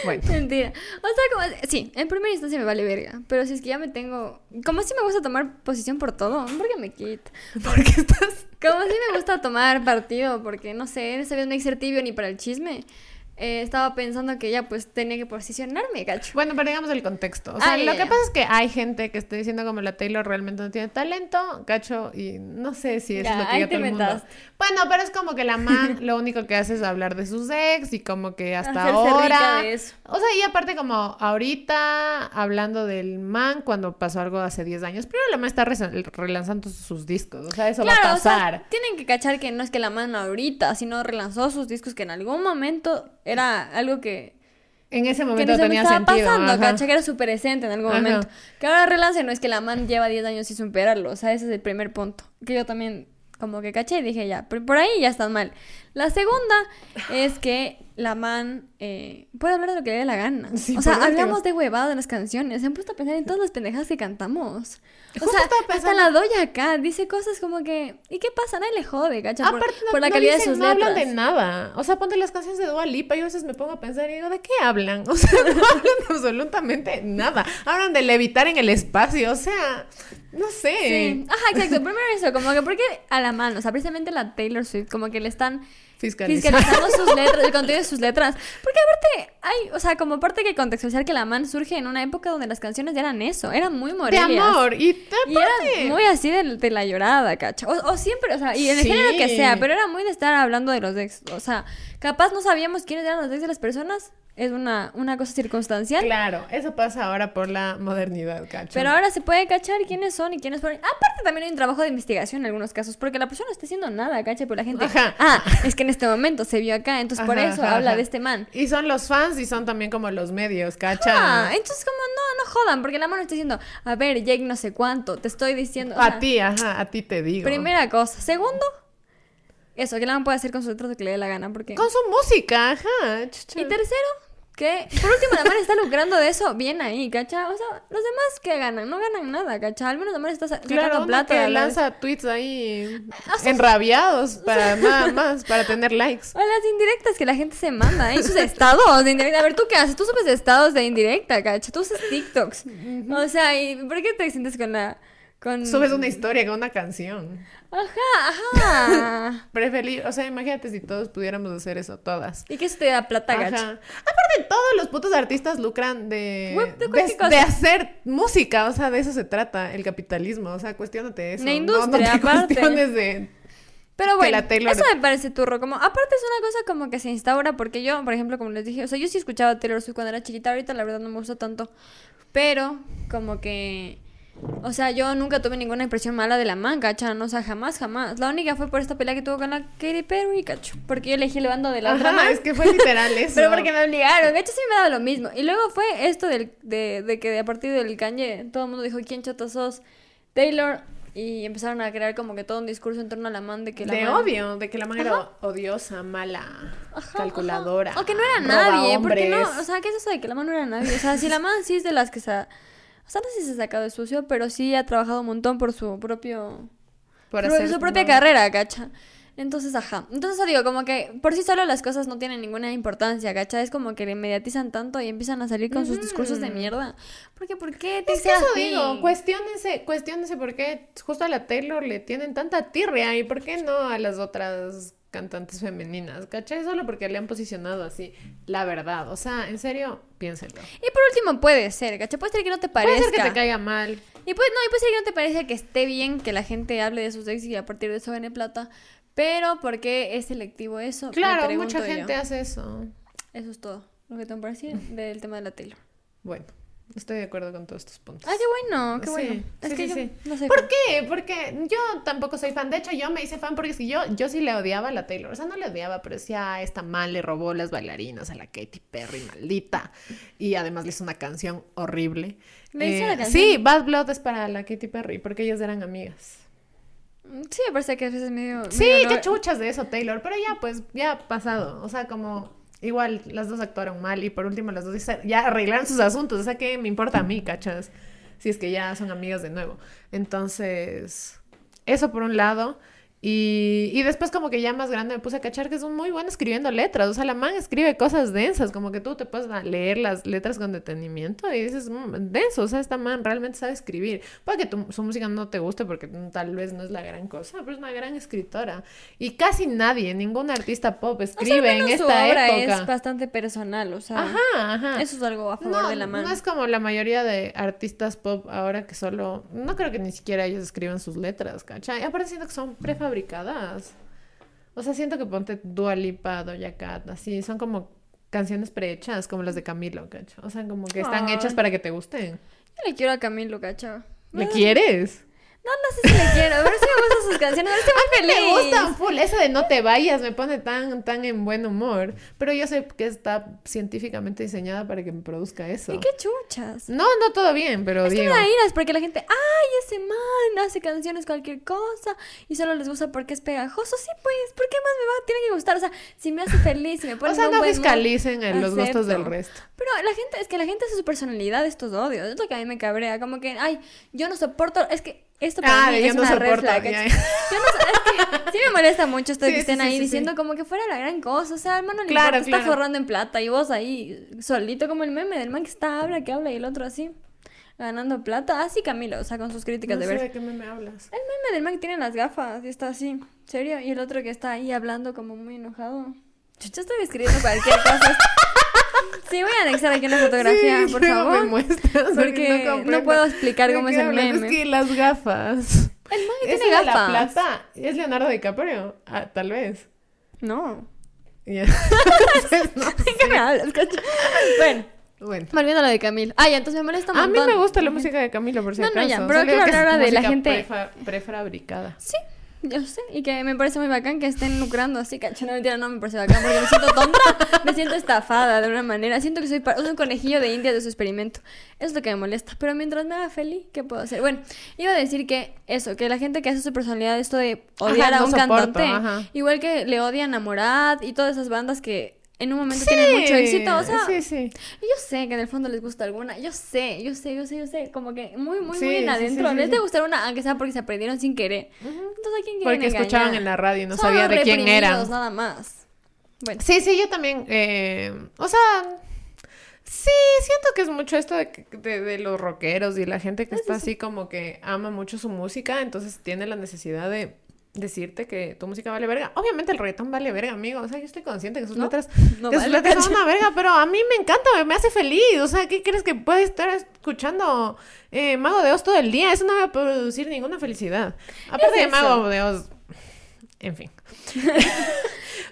[SPEAKER 2] Bueno,
[SPEAKER 1] Mentira. O sea, como. Sí, en primera instancia me vale verga. Pero si es que ya me tengo. Como si me gusta tomar posición por todo. ¿Por qué me quita?
[SPEAKER 2] porque estás...
[SPEAKER 1] Como si me gusta tomar partido. Porque no sé, esa vez no hay que ser tibio ni para el chisme. Eh, estaba pensando que ya pues tenía que posicionarme, cacho.
[SPEAKER 2] Bueno, pero digamos el contexto. O sea,
[SPEAKER 1] Ah,
[SPEAKER 2] lo que pasa es que hay gente que está diciendo como la Taylor realmente no tiene talento, cacho, y no sé si eso es lo que
[SPEAKER 1] te
[SPEAKER 2] todo el mundo. Bueno, pero es como que la man lo único que hace es hablar de sus ex y como que hasta
[SPEAKER 1] Hacerse
[SPEAKER 2] ahora...
[SPEAKER 1] de eso.
[SPEAKER 2] O sea, y aparte como ahorita hablando del man cuando pasó algo hace 10 años, primero la man está relanzando sus discos, o sea, eso va a
[SPEAKER 1] Claro, o sea,
[SPEAKER 2] pasar.
[SPEAKER 1] tienen que cachar que no es que la mano ahorita, sino relanzó sus discos que en algún momento era algo que,
[SPEAKER 2] en ese
[SPEAKER 1] que
[SPEAKER 2] momento
[SPEAKER 1] no se me
[SPEAKER 2] tenía
[SPEAKER 1] estaba
[SPEAKER 2] sentido.
[SPEAKER 1] pasando,
[SPEAKER 2] ajá.
[SPEAKER 1] cacha, que era súper presente en algún
[SPEAKER 2] Ajá.
[SPEAKER 1] momento. Que ahora relance no es que la man lleva 10 años sin superarlo, o sea, ese es el primer punto. Que yo también como que caché y dije ya, por, por ahí ya están mal. La segunda es que la man eh, puede hablar de lo que le dé la gana.
[SPEAKER 2] Sí,
[SPEAKER 1] o sea,
[SPEAKER 2] por
[SPEAKER 1] hablamos de huevada en las canciones. Se han puesto a pensar en todas las pendejadas que cantamos. O
[SPEAKER 2] Justo
[SPEAKER 1] sea, hasta la doya acá dice cosas como que, ¿y qué pasa? Nadie le jode, cacha, por,
[SPEAKER 2] Aparte, no,
[SPEAKER 1] por la
[SPEAKER 2] no
[SPEAKER 1] calidad
[SPEAKER 2] dicen-
[SPEAKER 1] de sus
[SPEAKER 2] no
[SPEAKER 1] letras.
[SPEAKER 2] hablan de nada. O sea, ponte las canciones de Dua Lipa. Yo a veces me pongo a pensar y digo, ¿de qué hablan? O sea, no hablan de absolutamente nada. Hablan de levitar en el espacio. O sea, no sé.
[SPEAKER 1] Sí, ajá, exacto. Primero eso, como que porque a la mano, o sea, precisamente la Taylor Swift, como que le están
[SPEAKER 2] Fiscalizar.
[SPEAKER 1] fiscalizando sus letras, el contenido de sus letras. Porque aparte, hay, o sea, como parte que contextualizar que la man surge en una época donde las canciones eran eso, eran muy
[SPEAKER 2] De
[SPEAKER 1] morelias.
[SPEAKER 2] amor. Y,
[SPEAKER 1] Y
[SPEAKER 2] aparte-
[SPEAKER 1] era muy así de, de la llorada, cacha. O, o siempre, o sea, y en el
[SPEAKER 2] Sí.
[SPEAKER 1] género que sea, pero era muy de estar hablando de los ex. O sea, capaz no sabíamos quiénes eran los ex de las personas. Es una, una cosa circunstancial.
[SPEAKER 2] Claro, eso pasa ahora por la modernidad, cacho.
[SPEAKER 1] Pero ahora se puede cachar quiénes son y quiénes fueron. Aparte también hay un trabajo de investigación en algunos casos, porque la persona no está haciendo nada, cacha, pero la gente...
[SPEAKER 2] Ajá.
[SPEAKER 1] Ah, es que en este momento se vio acá, entonces por eso
[SPEAKER 2] ajá,
[SPEAKER 1] habla de este man.
[SPEAKER 2] Y son los fans y son también como los medios, cacha.
[SPEAKER 1] Ah, entonces como no, no jodan, porque la mano está diciendo, a ver, Jake no sé cuánto, te estoy diciendo... o
[SPEAKER 2] a
[SPEAKER 1] sea,
[SPEAKER 2] ti, ajá, a ti te digo.
[SPEAKER 1] Primera cosa. Segundo, eso, que la man puede hacer con sus letras lo que le dé la gana, porque...
[SPEAKER 2] Con su música, ajá. chucha.
[SPEAKER 1] Y tercero, que por último la está lucrando de eso bien ahí, ¿cacha? O sea, los demás que ganan, no ganan nada, ¿cacha? Al menos la man está sa- sacando
[SPEAKER 2] Claro,
[SPEAKER 1] plata.
[SPEAKER 2] que lanza tweets ahí
[SPEAKER 1] O sea,
[SPEAKER 2] enrabiados para nada más, para tener likes.
[SPEAKER 1] O las indirectas que la gente se manda, ¿eh? sus estados de indirecta. A ver, ¿tú qué haces? Tú subes estados de indirecta, cacha. Tú haces TikToks. O sea, ¿y por qué te sientes con la... Con...
[SPEAKER 2] Subes una historia con una canción.
[SPEAKER 1] Ajá, ajá.
[SPEAKER 2] Preferir, o sea, imagínate si todos pudiéramos hacer eso, todas.
[SPEAKER 1] ¿Y qué eso te da plata,
[SPEAKER 2] Ajá.
[SPEAKER 1] gacha?
[SPEAKER 2] Aparte, todos los putos artistas lucran de,
[SPEAKER 1] de
[SPEAKER 2] de, hacer música, o sea, de eso se trata el capitalismo, o sea, cuestionate eso.
[SPEAKER 1] La
[SPEAKER 2] No-
[SPEAKER 1] industria,
[SPEAKER 2] no, te
[SPEAKER 1] aparte.
[SPEAKER 2] cuestiones de...
[SPEAKER 1] Pero
[SPEAKER 2] que
[SPEAKER 1] bueno, eso me parece turro. Como, aparte es una cosa como que se instaura porque yo, por ejemplo, como les dije, o sea, yo sí escuchaba Taylor Swift cuando era chiquita, ahorita la verdad no me gusta tanto. Pero, como que... O sea, yo nunca tuve ninguna impresión mala de la man, ¿cachan? O sea, jamás, jamás. La única fue por esta pelea que tuvo con la Katy Perry, ¿cacho? Porque yo elegí el bando de la otra
[SPEAKER 2] Ajá,
[SPEAKER 1] man.
[SPEAKER 2] es que fue literal eso.
[SPEAKER 1] Pero porque me obligaron. De hecho, sí me daba lo mismo. Y luego fue esto del, de, de que a partir del Kanye todo el mundo dijo, ¿quién chota sos? Taylor. Y empezaron a crear como que todo un discurso en torno a la man de que la
[SPEAKER 2] de
[SPEAKER 1] man-
[SPEAKER 2] odio, de que la man era odiosa, mala,
[SPEAKER 1] Ajá,
[SPEAKER 2] calculadora.
[SPEAKER 1] ajá. O que no era nadie. Porque no, o sea, ¿qué es eso de que la man no era nadie? O sea, si la man sí es de las que se. O sea, no sé si se ha sacado de sucio, pero sí ha trabajado un montón por su propio...
[SPEAKER 2] Por
[SPEAKER 1] Por
[SPEAKER 2] hacer
[SPEAKER 1] su propia carrera, gacha. Entonces, ajá. Entonces, eso digo, como que por sí solo las cosas no tienen ninguna importancia, gacha. Es como que le mediatizan tanto y empiezan a salir con sus discursos de mierda. Porque, ¿por qué te
[SPEAKER 2] Es que eso digo, cuestiónense, cuestiónense por qué justo a la Taylor le tienen tanta tirria y por qué no a las otras cantantes femeninas, ¿cachai? Solo porque le han posicionado así, la verdad. O sea, en serio, piénsenlo.
[SPEAKER 1] Y por último, puede ser, gacha. Puede ser que no te parezca.
[SPEAKER 2] Puede ser que te caiga mal.
[SPEAKER 1] Y puede, no, y puede ser que no te parezca que esté bien que la gente hable de sus ex y a partir de eso gane plata. Pero, ¿por qué es selectivo eso?
[SPEAKER 2] Claro, mucha
[SPEAKER 1] yo.
[SPEAKER 2] gente hace eso.
[SPEAKER 1] Eso es todo lo que tengo para decir del tema de la Taylor.
[SPEAKER 2] Bueno, Estoy de acuerdo con todos estos puntos.
[SPEAKER 1] Ay, qué bueno, qué
[SPEAKER 2] Sí,
[SPEAKER 1] bueno. Es que
[SPEAKER 2] sí,
[SPEAKER 1] yo
[SPEAKER 2] sí.
[SPEAKER 1] no sé.
[SPEAKER 2] ¿Por qué? Porque yo tampoco soy fan. De hecho, yo me hice fan porque es que yo, yo sí le odiaba a la Taylor. O sea, no le odiaba, pero decía, "Ah, esta mal le robó las bailarinas a la Katy Perry, maldita. Y además le hizo una canción horrible. Eh,
[SPEAKER 1] ¿Le hizo la canción?
[SPEAKER 2] Sí, Bad Blood es para la Katy Perry, porque ellas eran amigas.
[SPEAKER 1] Sí, me parece que a veces medio.
[SPEAKER 2] Sí,
[SPEAKER 1] medio
[SPEAKER 2] qué chuchas de eso, Taylor. Pero ya, pues, ya ha pasado. O sea, como igual las dos actuaron mal y por último las dos ya arreglaron sus asuntos. O sea, ¿qué me importa a mí, cachas? Si es que ya son amigas de nuevo. Entonces, eso por un lado. Y, y después como que ya más grande me puse a cachar que es muy bueno escribiendo letras. O sea, la man escribe cosas densas, como que tú te puedes leer las letras con detenimiento y dices, "Mm, denso, o sea, esta man realmente sabe escribir. Puede que tu- su música no te guste porque tal vez no es la gran cosa, pero es una gran escritora. Y casi nadie, ningún artista pop
[SPEAKER 1] O sea,
[SPEAKER 2] escribe en
[SPEAKER 1] menos su
[SPEAKER 2] esta
[SPEAKER 1] obra
[SPEAKER 2] época.
[SPEAKER 1] es bastante personal, o sea.
[SPEAKER 2] Ajá, ajá.
[SPEAKER 1] Eso es algo a favor
[SPEAKER 2] No,
[SPEAKER 1] de la mano.
[SPEAKER 2] no es como la mayoría de artistas pop ahora que solo... No creo que ni siquiera ellos escriban sus letras, ¿cachai? Aparte siento que son prefabricadas. O sea, siento que ponte Dua Lipa, Doja Cat, así, son como canciones prehechas, como las de Camilo, ¿cachai? O sea, como que están
[SPEAKER 1] Ay.
[SPEAKER 2] hechas para que te gusten.
[SPEAKER 1] Yo le quiero a Camilo, cacho.
[SPEAKER 2] ¿Le quieres?
[SPEAKER 1] No, no sé si le quiero, pero sí me gustan sus canciones. Estoy muy feliz.
[SPEAKER 2] Me gustan full. Eso de no te vayas me pone tan, tan en buen humor. Pero yo sé que está científicamente diseñada para que me produzca eso.
[SPEAKER 1] ¿Y qué chuchas?
[SPEAKER 2] No, no todo bien, pero
[SPEAKER 1] Es que me
[SPEAKER 2] digo...
[SPEAKER 1] da iras porque la gente, ay, ese man hace canciones cualquier cosa y solo les gusta porque es pegajoso. Sí, pues, ¿por qué más me va tiene que gustar? O sea, si me hace feliz, si me pone
[SPEAKER 2] O sea, no
[SPEAKER 1] buen
[SPEAKER 2] fiscalicen en los gustos del resto.
[SPEAKER 1] Pero la gente, es que la gente hace su personalidad estos odios. Es lo que a mí me cabrea. Como que, ay, yo no soporto. Es que esto para
[SPEAKER 2] Ah,
[SPEAKER 1] mí
[SPEAKER 2] yo
[SPEAKER 1] es
[SPEAKER 2] no
[SPEAKER 1] una red flag,
[SPEAKER 2] ya.
[SPEAKER 1] Yo no es que sí me molesta mucho esto
[SPEAKER 2] Sí,
[SPEAKER 1] que estén
[SPEAKER 2] sí,
[SPEAKER 1] ahí
[SPEAKER 2] sí,
[SPEAKER 1] diciendo como que fuera la gran cosa. O sea, hermano, no le
[SPEAKER 2] Claro,
[SPEAKER 1] importa, está
[SPEAKER 2] claro.
[SPEAKER 1] forrando en plata y vos ahí solito como el meme del man que está, habla, que habla y el otro así. Ganando plata. Así Camilo, o sea, con sus críticas
[SPEAKER 2] No
[SPEAKER 1] de ver.
[SPEAKER 2] de qué me hablas.
[SPEAKER 1] El meme del man que tiene las gafas y está así, serio. Y el otro que está ahí hablando como muy enojado. Chucha, estoy escribiendo cualquier cosa. Sí, voy a anexar aquí una fotografía,
[SPEAKER 2] Sí,
[SPEAKER 1] por favor.
[SPEAKER 2] me muestras,
[SPEAKER 1] porque no
[SPEAKER 2] comprendo.
[SPEAKER 1] puedo explicar
[SPEAKER 2] ¿De
[SPEAKER 1] cómo es el meme.
[SPEAKER 2] Es que las gafas.
[SPEAKER 1] El man que
[SPEAKER 2] ¿Es
[SPEAKER 1] tiene
[SPEAKER 2] de la
[SPEAKER 1] gafas.
[SPEAKER 2] plata? ¿Es Leonardo DiCaprio? Ah, tal vez.
[SPEAKER 1] No.
[SPEAKER 2] Entonces, no
[SPEAKER 1] ¿De qué me hablas, cacho? Bueno,
[SPEAKER 2] Bueno.
[SPEAKER 1] volviendo a lo de Camilo. Ah, ya, entonces me molesta un
[SPEAKER 2] A mí me gusta la música de Camilo, por si
[SPEAKER 1] No, no,
[SPEAKER 2] acaso.
[SPEAKER 1] ya, pero quiero hablar de la gente-
[SPEAKER 2] prefa- prefabricada.
[SPEAKER 1] Sí, yo sé. Y que me parece muy bacán que estén lucrando así, cacho. No, mentira, no me parece bacán porque me siento tonta. me siento estafada de una manera. Siento que soy un conejillo de India de su experimento. Eso es lo que me molesta. Pero mientras me haga feliz, ¿qué puedo hacer? Bueno, iba a decir que eso, que la gente que hace su personalidad, esto de odiar
[SPEAKER 2] Ajá,
[SPEAKER 1] a
[SPEAKER 2] no
[SPEAKER 1] un
[SPEAKER 2] soporto,
[SPEAKER 1] cantante,
[SPEAKER 2] ajá.
[SPEAKER 1] igual que le odian a Morad y todas esas bandas que en un momento tienen mucho éxito. O sea,
[SPEAKER 2] sí, sí.
[SPEAKER 1] yo sé que en el fondo les gusta alguna, yo sé, yo sé, yo sé, yo sé, como que muy, muy,
[SPEAKER 2] Sí,
[SPEAKER 1] muy en
[SPEAKER 2] sí,
[SPEAKER 1] adentro.
[SPEAKER 2] sí, sí,
[SPEAKER 1] les
[SPEAKER 2] sí.
[SPEAKER 1] debe gustar una, aunque sea porque se aprendieron sin querer. Entonces, ¿a quién quieren
[SPEAKER 2] Porque escuchaban
[SPEAKER 1] engañar?
[SPEAKER 2] en la radio y no
[SPEAKER 1] Son
[SPEAKER 2] sabía
[SPEAKER 1] los
[SPEAKER 2] de quién eran.
[SPEAKER 1] nada más. Bueno,
[SPEAKER 2] Sí, sí, yo también. eh, o sea, sí, siento que es mucho esto de, de, de los rockeros y la gente que está así como que ama mucho su música, entonces tiene la necesidad de decirte que tu música vale verga. Obviamente el reggaetón vale verga, amigo. O sea, yo estoy consciente que sus
[SPEAKER 1] No,
[SPEAKER 2] letras,
[SPEAKER 1] no
[SPEAKER 2] que sus
[SPEAKER 1] vale,
[SPEAKER 2] letras son una verga, pero a mí me encanta, me hace feliz. O sea, ¿qué crees que puede estar escuchando eh, Mago de Oz todo el día? Eso no va a producir ninguna felicidad. Aparte de. Mago de Oz, en fin.
[SPEAKER 1] no,
[SPEAKER 2] Pero,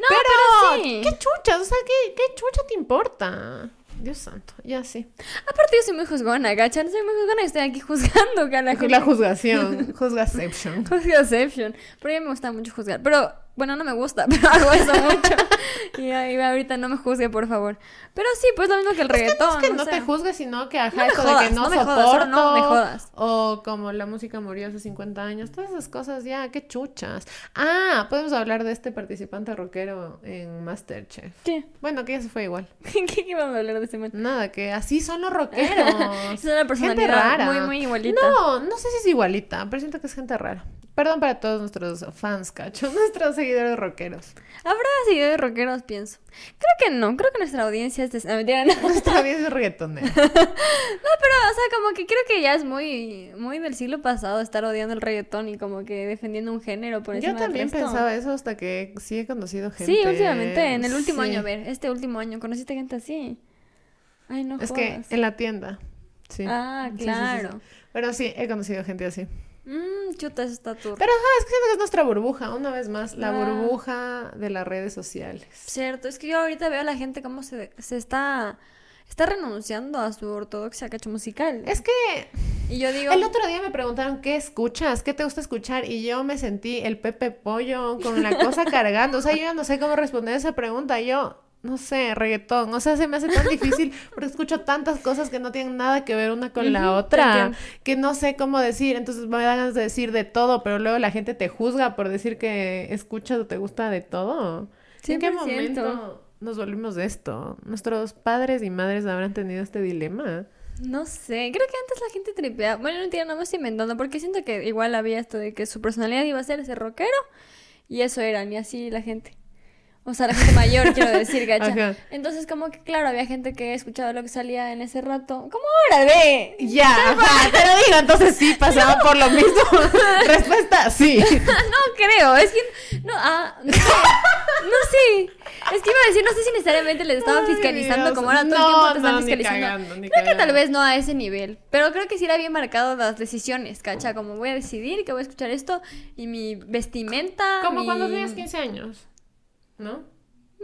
[SPEAKER 1] pero sí.
[SPEAKER 2] ¿qué chucha? O sea, ¿qué, qué chucha te importa? Dios santo, ya sí.
[SPEAKER 1] Aparte, yo soy muy juzgona, ¿gacha? No soy muy juzgona y estoy aquí juzgando a la
[SPEAKER 2] juzgación, juzgaception.
[SPEAKER 1] Juzgaception. Porque a mí me gusta mucho juzgar. Pero, bueno, no me gusta, pero hago eso mucho. y ahí ahorita no me juzgue, por favor. Pero sí, pues lo mismo que el reggaetón.
[SPEAKER 2] Es que no
[SPEAKER 1] o
[SPEAKER 2] te juzgues, sino que ajá,
[SPEAKER 1] No
[SPEAKER 2] eso de
[SPEAKER 1] jodas,
[SPEAKER 2] que no,
[SPEAKER 1] no me jodas,
[SPEAKER 2] soporto.
[SPEAKER 1] solo no me jodas.
[SPEAKER 2] O como la música murió hace 50 años. Todas esas cosas ya, qué chuchas. Ah, podemos hablar de este participante rockero en Masterchef.
[SPEAKER 1] ¿Qué? Bueno,
[SPEAKER 2] que ya se fue igual.
[SPEAKER 1] ¿Qué, qué vamos a hablar de ese man?
[SPEAKER 2] Nada, que así son los rockeros.
[SPEAKER 1] Es una
[SPEAKER 2] Gente
[SPEAKER 1] personalidad
[SPEAKER 2] rara.
[SPEAKER 1] muy, muy igualita.
[SPEAKER 2] No, no sé si es igualita, pero siento que es gente rara. Perdón para todos nuestros fans, cacho, nuestros seguidores rockeros.
[SPEAKER 1] ¿Habrá seguidores rockeros? Pienso. Creo que no. Creo que nuestra audiencia es... des- No, mentira, no.
[SPEAKER 2] Nuestra audiencia es reggaetonera.
[SPEAKER 1] No, pero, o sea, como que creo que ya es muy, muy del siglo pasado estar odiando el reggaetón y como que defendiendo un género por encima
[SPEAKER 2] Yo
[SPEAKER 1] del
[SPEAKER 2] también
[SPEAKER 1] resto.
[SPEAKER 2] pensaba eso hasta que sí he conocido gente.
[SPEAKER 1] Sí, últimamente, en el último
[SPEAKER 2] Sí.
[SPEAKER 1] año, a ver, este último año, ¿conociste gente así? Ay, no
[SPEAKER 2] Es que en la tienda. Sí.
[SPEAKER 1] Ah,
[SPEAKER 2] Sí, sí,
[SPEAKER 1] claro.
[SPEAKER 2] Pero sí, he conocido gente así.
[SPEAKER 1] Mmm, chuta, eso está.
[SPEAKER 2] Pero ajá, es que es nuestra burbuja, una vez más, la
[SPEAKER 1] Ah.
[SPEAKER 2] burbuja de las redes sociales.
[SPEAKER 1] Cierto, es que yo ahorita veo a la gente cómo se, se está está renunciando a su ortodoxia, cacho, musical.
[SPEAKER 2] Es que
[SPEAKER 1] Y yo digo,
[SPEAKER 2] el otro día me preguntaron, ¿qué escuchas? ¿Qué te gusta escuchar? Y yo me sentí el Pepe Pollo con la cosa cargando. O sea, yo no sé cómo responder esa pregunta. Yo, no sé, reggaetón. O sea, se me hace tan difícil porque escucho tantas cosas que no tienen nada que ver una con la otra. Que no sé cómo decir. Entonces me dan ganas de decir de todo, pero luego la gente te juzga por decir que escuchas o te gusta de todo. ¿En qué
[SPEAKER 1] 100%.
[SPEAKER 2] momento nos volvimos de esto? ¿Nuestros padres y madres habrán tenido este dilema?
[SPEAKER 1] no sé, creo que antes la gente tripeaba. Bueno, no entiendo, no me estoy inventando, porque siento que igual había esto de que su personalidad iba a ser ese rockero y eso eran, y así la gente. O sea, la gente mayor, quiero decir, gacha.
[SPEAKER 2] Ajá.
[SPEAKER 1] Entonces, como que, claro, había gente que escuchaba lo que salía en ese rato. Como ahora, ve.
[SPEAKER 2] Ya, ajá, pero digo, entonces sí pasaba por lo mismo. Respuesta, sí.
[SPEAKER 1] No creo, es que. No, ah, no, sé. no sé. Es que iba a decir, no sé si necesariamente les estaban
[SPEAKER 2] Ay,
[SPEAKER 1] fiscalizando
[SPEAKER 2] Dios.
[SPEAKER 1] como ahora todo el
[SPEAKER 2] No,
[SPEAKER 1] tiempo te están fiscalizando.
[SPEAKER 2] cagando,
[SPEAKER 1] creo que tal vez no a ese nivel. Pero creo que sí era bien marcado las decisiones, ¿cacha? Como voy a decidir que voy a escuchar esto y mi vestimenta.
[SPEAKER 2] Como
[SPEAKER 1] mi-
[SPEAKER 2] cuando tenías 15 años, ¿no?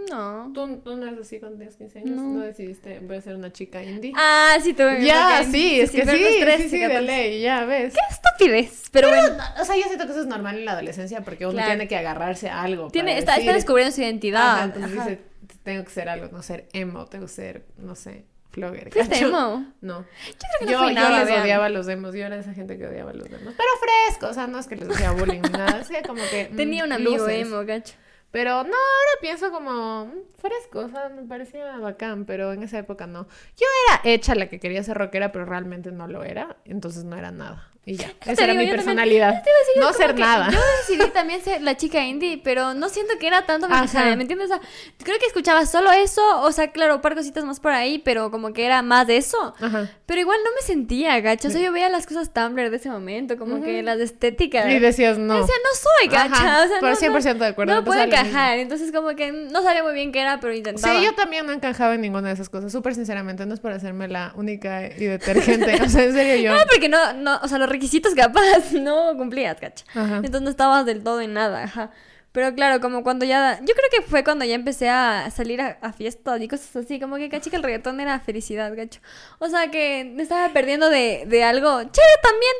[SPEAKER 1] No.
[SPEAKER 2] ¿Tú, tú no eres así cuando tenías 15 años?
[SPEAKER 1] No.
[SPEAKER 2] ¿No, decidiste, voy a ser una chica indie?
[SPEAKER 1] Ah, sí, tuve
[SPEAKER 2] ya, sí, es que sí,
[SPEAKER 1] 13,
[SPEAKER 2] sí, sí, de
[SPEAKER 1] 14.
[SPEAKER 2] ley, ya ves.
[SPEAKER 1] Qué estupidez. Pero, bueno.
[SPEAKER 2] O sea, yo siento que eso es normal en la adolescencia porque uno
[SPEAKER 1] Claro.
[SPEAKER 2] tiene que agarrarse a algo.
[SPEAKER 1] Tiene,
[SPEAKER 2] para
[SPEAKER 1] está, está descubriendo su identidad.
[SPEAKER 2] Ajá, entonces
[SPEAKER 1] Ajá.
[SPEAKER 2] dice, tengo que ser algo, no ser emo, tengo que ser, no sé, flogger.
[SPEAKER 1] ¿Fuiste emo?
[SPEAKER 2] No.
[SPEAKER 1] Yo creo que no
[SPEAKER 2] Yo,
[SPEAKER 1] fui
[SPEAKER 2] yo
[SPEAKER 1] nada,
[SPEAKER 2] les
[SPEAKER 1] vean.
[SPEAKER 2] odiaba a los demos, yo era esa gente que odiaba a los demos. Pero fresco, o sea, no es que les hacía bullying ni nada, hacía como que... mm,
[SPEAKER 1] Tenía un amigo
[SPEAKER 2] luces.
[SPEAKER 1] emo, gacho.
[SPEAKER 2] Pero no, ahora pienso como mm, fresco, o sea, me parecía bacán, pero en esa época no. Yo era hecha la que quería ser rockera, pero realmente no lo era, entonces no era nada. Y ya, esa era mi
[SPEAKER 1] también-
[SPEAKER 2] personalidad.
[SPEAKER 1] Decir,
[SPEAKER 2] no ser nada.
[SPEAKER 1] Yo decidí también ser la chica indie, pero no siento que era tanto mi personalidad, ¿me entiendes? O sea, creo que escuchaba solo eso, o sea, claro, un par cositas más por ahí, pero como que era más de eso.
[SPEAKER 2] Ajá.
[SPEAKER 1] Pero igual no me sentía, gacha. O sea, yo veía las cosas Tumblr de ese momento, como que las de estética.
[SPEAKER 2] Y decías no.
[SPEAKER 1] Decía, no soy gacha.
[SPEAKER 2] Ajá,
[SPEAKER 1] o sea,
[SPEAKER 2] pero
[SPEAKER 1] no,
[SPEAKER 2] 100% de acuerdo,
[SPEAKER 1] No
[SPEAKER 2] mismo.
[SPEAKER 1] Encajar. Entonces, como que no sabía muy bien qué era, pero intentaba.
[SPEAKER 2] Sí, yo también no encajaba en ninguna de esas cosas, súper sinceramente, no es por hacerme la única y detergente, o sea, en serio yo...
[SPEAKER 1] No, porque no, no, o sea, los requisitos capaz no cumplías, gacha.
[SPEAKER 2] Ajá.
[SPEAKER 1] Entonces no estabas del todo en nada, ajá. Pero claro, como cuando ya... Yo creo que fue cuando ya empecé a salir a, a fiestas y cosas así, como que caché que el reggaetón era felicidad, gacho. O sea, que me estaba perdiendo de, de algo chévere también.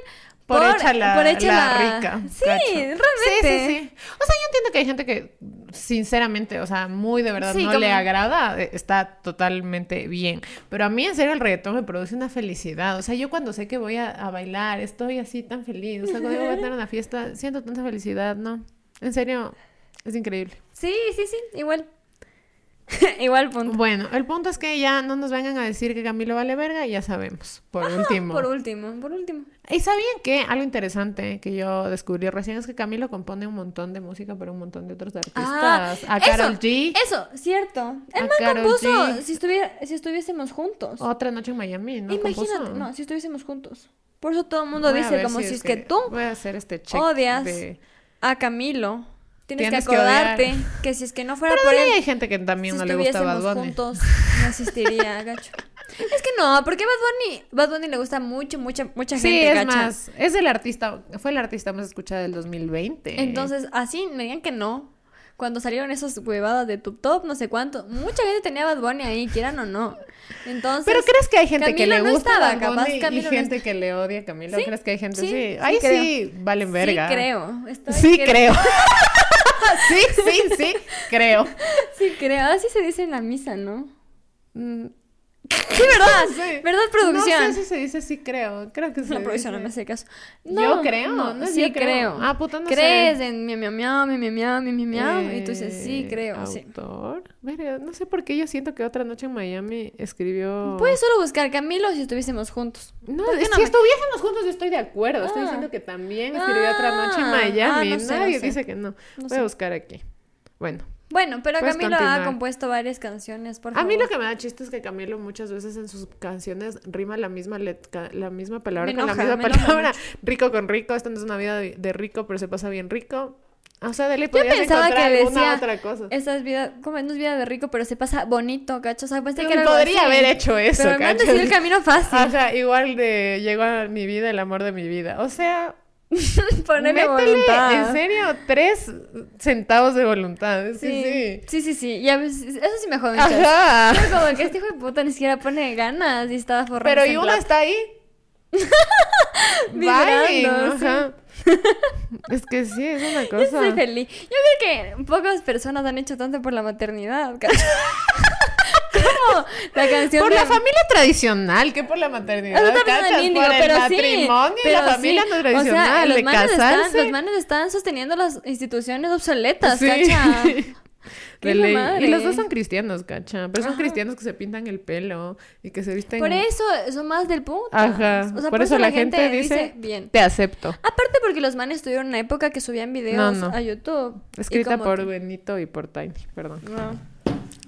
[SPEAKER 2] Por, hecha la,
[SPEAKER 1] por hecha
[SPEAKER 2] la
[SPEAKER 1] la-
[SPEAKER 2] rica.
[SPEAKER 1] Sí,
[SPEAKER 2] cacho.
[SPEAKER 1] realmente.
[SPEAKER 2] Sí, sí, sí. O sea, yo entiendo que hay gente que, sinceramente, o sea, muy de verdad
[SPEAKER 1] Sí,
[SPEAKER 2] no
[SPEAKER 1] como-
[SPEAKER 2] le agrada, eh, está totalmente bien. Pero a mí, en serio, el reggaetón me produce una felicidad. O sea, yo cuando sé que voy a, a bailar, estoy así tan feliz. O sea, cuando voy a tener una fiesta, siento tanta felicidad, ¿no? En serio, es increíble.
[SPEAKER 1] Sí, sí, sí, igual. igual, punto.
[SPEAKER 2] Bueno, el punto es que ya no nos vengan a decir que Camilo vale verga y ya sabemos, por último.
[SPEAKER 1] Por último, por último.
[SPEAKER 2] ¿Y sabían que algo interesante que yo descubrí recién es que Camilo compone un montón de música para un montón de otros artistas?
[SPEAKER 1] Ah,
[SPEAKER 2] a Karol
[SPEAKER 1] eso,
[SPEAKER 2] G,
[SPEAKER 1] Eso, cierto. El
[SPEAKER 2] A
[SPEAKER 1] man compuso si, estuviera, si estuviésemos juntos.
[SPEAKER 2] otra noche en Miami, ¿no?
[SPEAKER 1] Imagínate,
[SPEAKER 2] Compuso.
[SPEAKER 1] no, si estuviésemos juntos. Por eso todo el mundo
[SPEAKER 2] Voy a
[SPEAKER 1] dice como si, es que, tú
[SPEAKER 2] Voy a hacer este check
[SPEAKER 1] odias
[SPEAKER 2] de...
[SPEAKER 1] a Camilo, tienes,
[SPEAKER 2] Tienes
[SPEAKER 1] que
[SPEAKER 2] que
[SPEAKER 1] acordarte
[SPEAKER 2] odiar.
[SPEAKER 1] que si es que no fuera
[SPEAKER 2] Pero
[SPEAKER 1] por él,
[SPEAKER 2] hay gente que también
[SPEAKER 1] si
[SPEAKER 2] no le gusta Bad Bunny.
[SPEAKER 1] juntos, no existiría, gacho. Es que no, porque Bad Bunny, Bad Bunny le gusta mucho, mucha, mucha
[SPEAKER 2] Sí,
[SPEAKER 1] gente,
[SPEAKER 2] es
[SPEAKER 1] gacha.
[SPEAKER 2] más, es el artista, fue el artista más escuchado del 2020.
[SPEAKER 1] Entonces, así me digan que no. Cuando salieron esas huevadas de tu top, no sé cuánto, mucha gente tenía Bad Bunny ahí, quieran o no. Entonces,
[SPEAKER 2] ¿Pero crees que hay gente que le
[SPEAKER 1] no
[SPEAKER 2] gusta
[SPEAKER 1] estaba,
[SPEAKER 2] Bad
[SPEAKER 1] capaz
[SPEAKER 2] y
[SPEAKER 1] Camilo no
[SPEAKER 2] gente que le odia a Camilo?
[SPEAKER 1] Sí,
[SPEAKER 2] ¿Crees que hay gente
[SPEAKER 1] sí,
[SPEAKER 2] sí?
[SPEAKER 1] sí
[SPEAKER 2] Ahí sí valen verga.
[SPEAKER 1] Sí creo. Estoy
[SPEAKER 2] Sí
[SPEAKER 1] que-
[SPEAKER 2] creo. sí, sí, sí, creo.
[SPEAKER 1] Sí creo. Así se dice en la misa, ¿no?
[SPEAKER 2] Mm,
[SPEAKER 1] Sí, ¿verdad?
[SPEAKER 2] Sí.
[SPEAKER 1] ¿Verdad, producción?
[SPEAKER 2] No sé si se dice sí creo. Creo que se
[SPEAKER 1] La producción no me hace caso.
[SPEAKER 2] Yo creo, no es
[SPEAKER 1] sí
[SPEAKER 2] yo creo.
[SPEAKER 1] creo.
[SPEAKER 2] Ah, puta, no sé.
[SPEAKER 1] Crees en mi miau miau, mi miau miau, mi miau miau. Y tú dices, sí,
[SPEAKER 2] Eh,
[SPEAKER 1] creo, sí.
[SPEAKER 2] Autor. No sé por qué yo siento que otra noche en Miami escribió.
[SPEAKER 1] Puedes solo buscar Camilo si estuviésemos juntos.
[SPEAKER 2] No,
[SPEAKER 1] ¿Por qué
[SPEAKER 2] si
[SPEAKER 1] no me-
[SPEAKER 2] estuviésemos juntos yo estoy de acuerdo. Estoy
[SPEAKER 1] Ah.
[SPEAKER 2] diciendo que también escribió otra noche en
[SPEAKER 1] Ah,
[SPEAKER 2] Miami.
[SPEAKER 1] ah, no sé, no
[SPEAKER 2] Nadie
[SPEAKER 1] sé.
[SPEAKER 2] dice que no.
[SPEAKER 1] No
[SPEAKER 2] Voy
[SPEAKER 1] sé.
[SPEAKER 2] a buscar aquí. Bueno.
[SPEAKER 1] Bueno, pero Camilo ha compuesto varias canciones, por
[SPEAKER 2] A
[SPEAKER 1] favor.
[SPEAKER 2] mí lo que me da chiste es que Camilo muchas veces en sus canciones rima la misma let- ca- la misma palabra con la misma palabra. Rico con rico, esta no es una vida de, de rico, pero se pasa bien rico. O sea, de
[SPEAKER 1] Yo pensaba que
[SPEAKER 2] encontrar alguna
[SPEAKER 1] decía,
[SPEAKER 2] otra cosa.
[SPEAKER 1] esa es vida, como no es vida de rico, pero se pasa bonito, cacho. O sea, pensé que algo
[SPEAKER 2] podría
[SPEAKER 1] así.
[SPEAKER 2] haber hecho eso,
[SPEAKER 1] Pero me han el camino fácil.
[SPEAKER 2] O sea, igual de llegó a mi vida el amor de mi vida. O sea, Métele,
[SPEAKER 1] voluntad.
[SPEAKER 2] en serio, tres centavos de voluntad.
[SPEAKER 1] Sí.
[SPEAKER 2] sí.
[SPEAKER 1] sí, sí, sí. Y a veces, eso sí me jode.
[SPEAKER 2] Ajá.
[SPEAKER 1] Pero como que este hijo de puta ni siquiera pone ganas y está forrando.
[SPEAKER 2] Pero y uno está ahí.
[SPEAKER 1] Vibrando,
[SPEAKER 2] ajá. Es que sí, es una
[SPEAKER 1] Yo soy
[SPEAKER 2] cosa.
[SPEAKER 1] feliz. Yo creo que pocas personas han hecho tanto por la maternidad. Como la canción
[SPEAKER 2] Por
[SPEAKER 1] de...
[SPEAKER 2] la familia tradicional, que por la maternidad.
[SPEAKER 1] Eso
[SPEAKER 2] por el
[SPEAKER 1] pero sí.
[SPEAKER 2] matrimonio y
[SPEAKER 1] pero
[SPEAKER 2] la familia
[SPEAKER 1] sí.
[SPEAKER 2] no
[SPEAKER 1] O sea,
[SPEAKER 2] tradicional,
[SPEAKER 1] los
[SPEAKER 2] de
[SPEAKER 1] manes están,
[SPEAKER 2] casarse.
[SPEAKER 1] los manes están sosteniendo las instituciones obsoletas,
[SPEAKER 2] Sí.
[SPEAKER 1] ¿cacha? Qué madre.
[SPEAKER 2] Y los dos son cristianos, cacha. Pero son
[SPEAKER 1] Ajá.
[SPEAKER 2] cristianos que se pintan el pelo y que se visten.
[SPEAKER 1] Por eso son más del puto.
[SPEAKER 2] Ajá.
[SPEAKER 1] O sea,
[SPEAKER 2] por, eso la gente, dice,
[SPEAKER 1] bien.
[SPEAKER 2] te acepto.
[SPEAKER 1] Aparte porque los manes tuvieron una época que subían videos
[SPEAKER 2] No, no.
[SPEAKER 1] a YouTube.
[SPEAKER 2] Escrita por
[SPEAKER 1] que-
[SPEAKER 2] Benito y por Tiny, perdón.
[SPEAKER 1] No.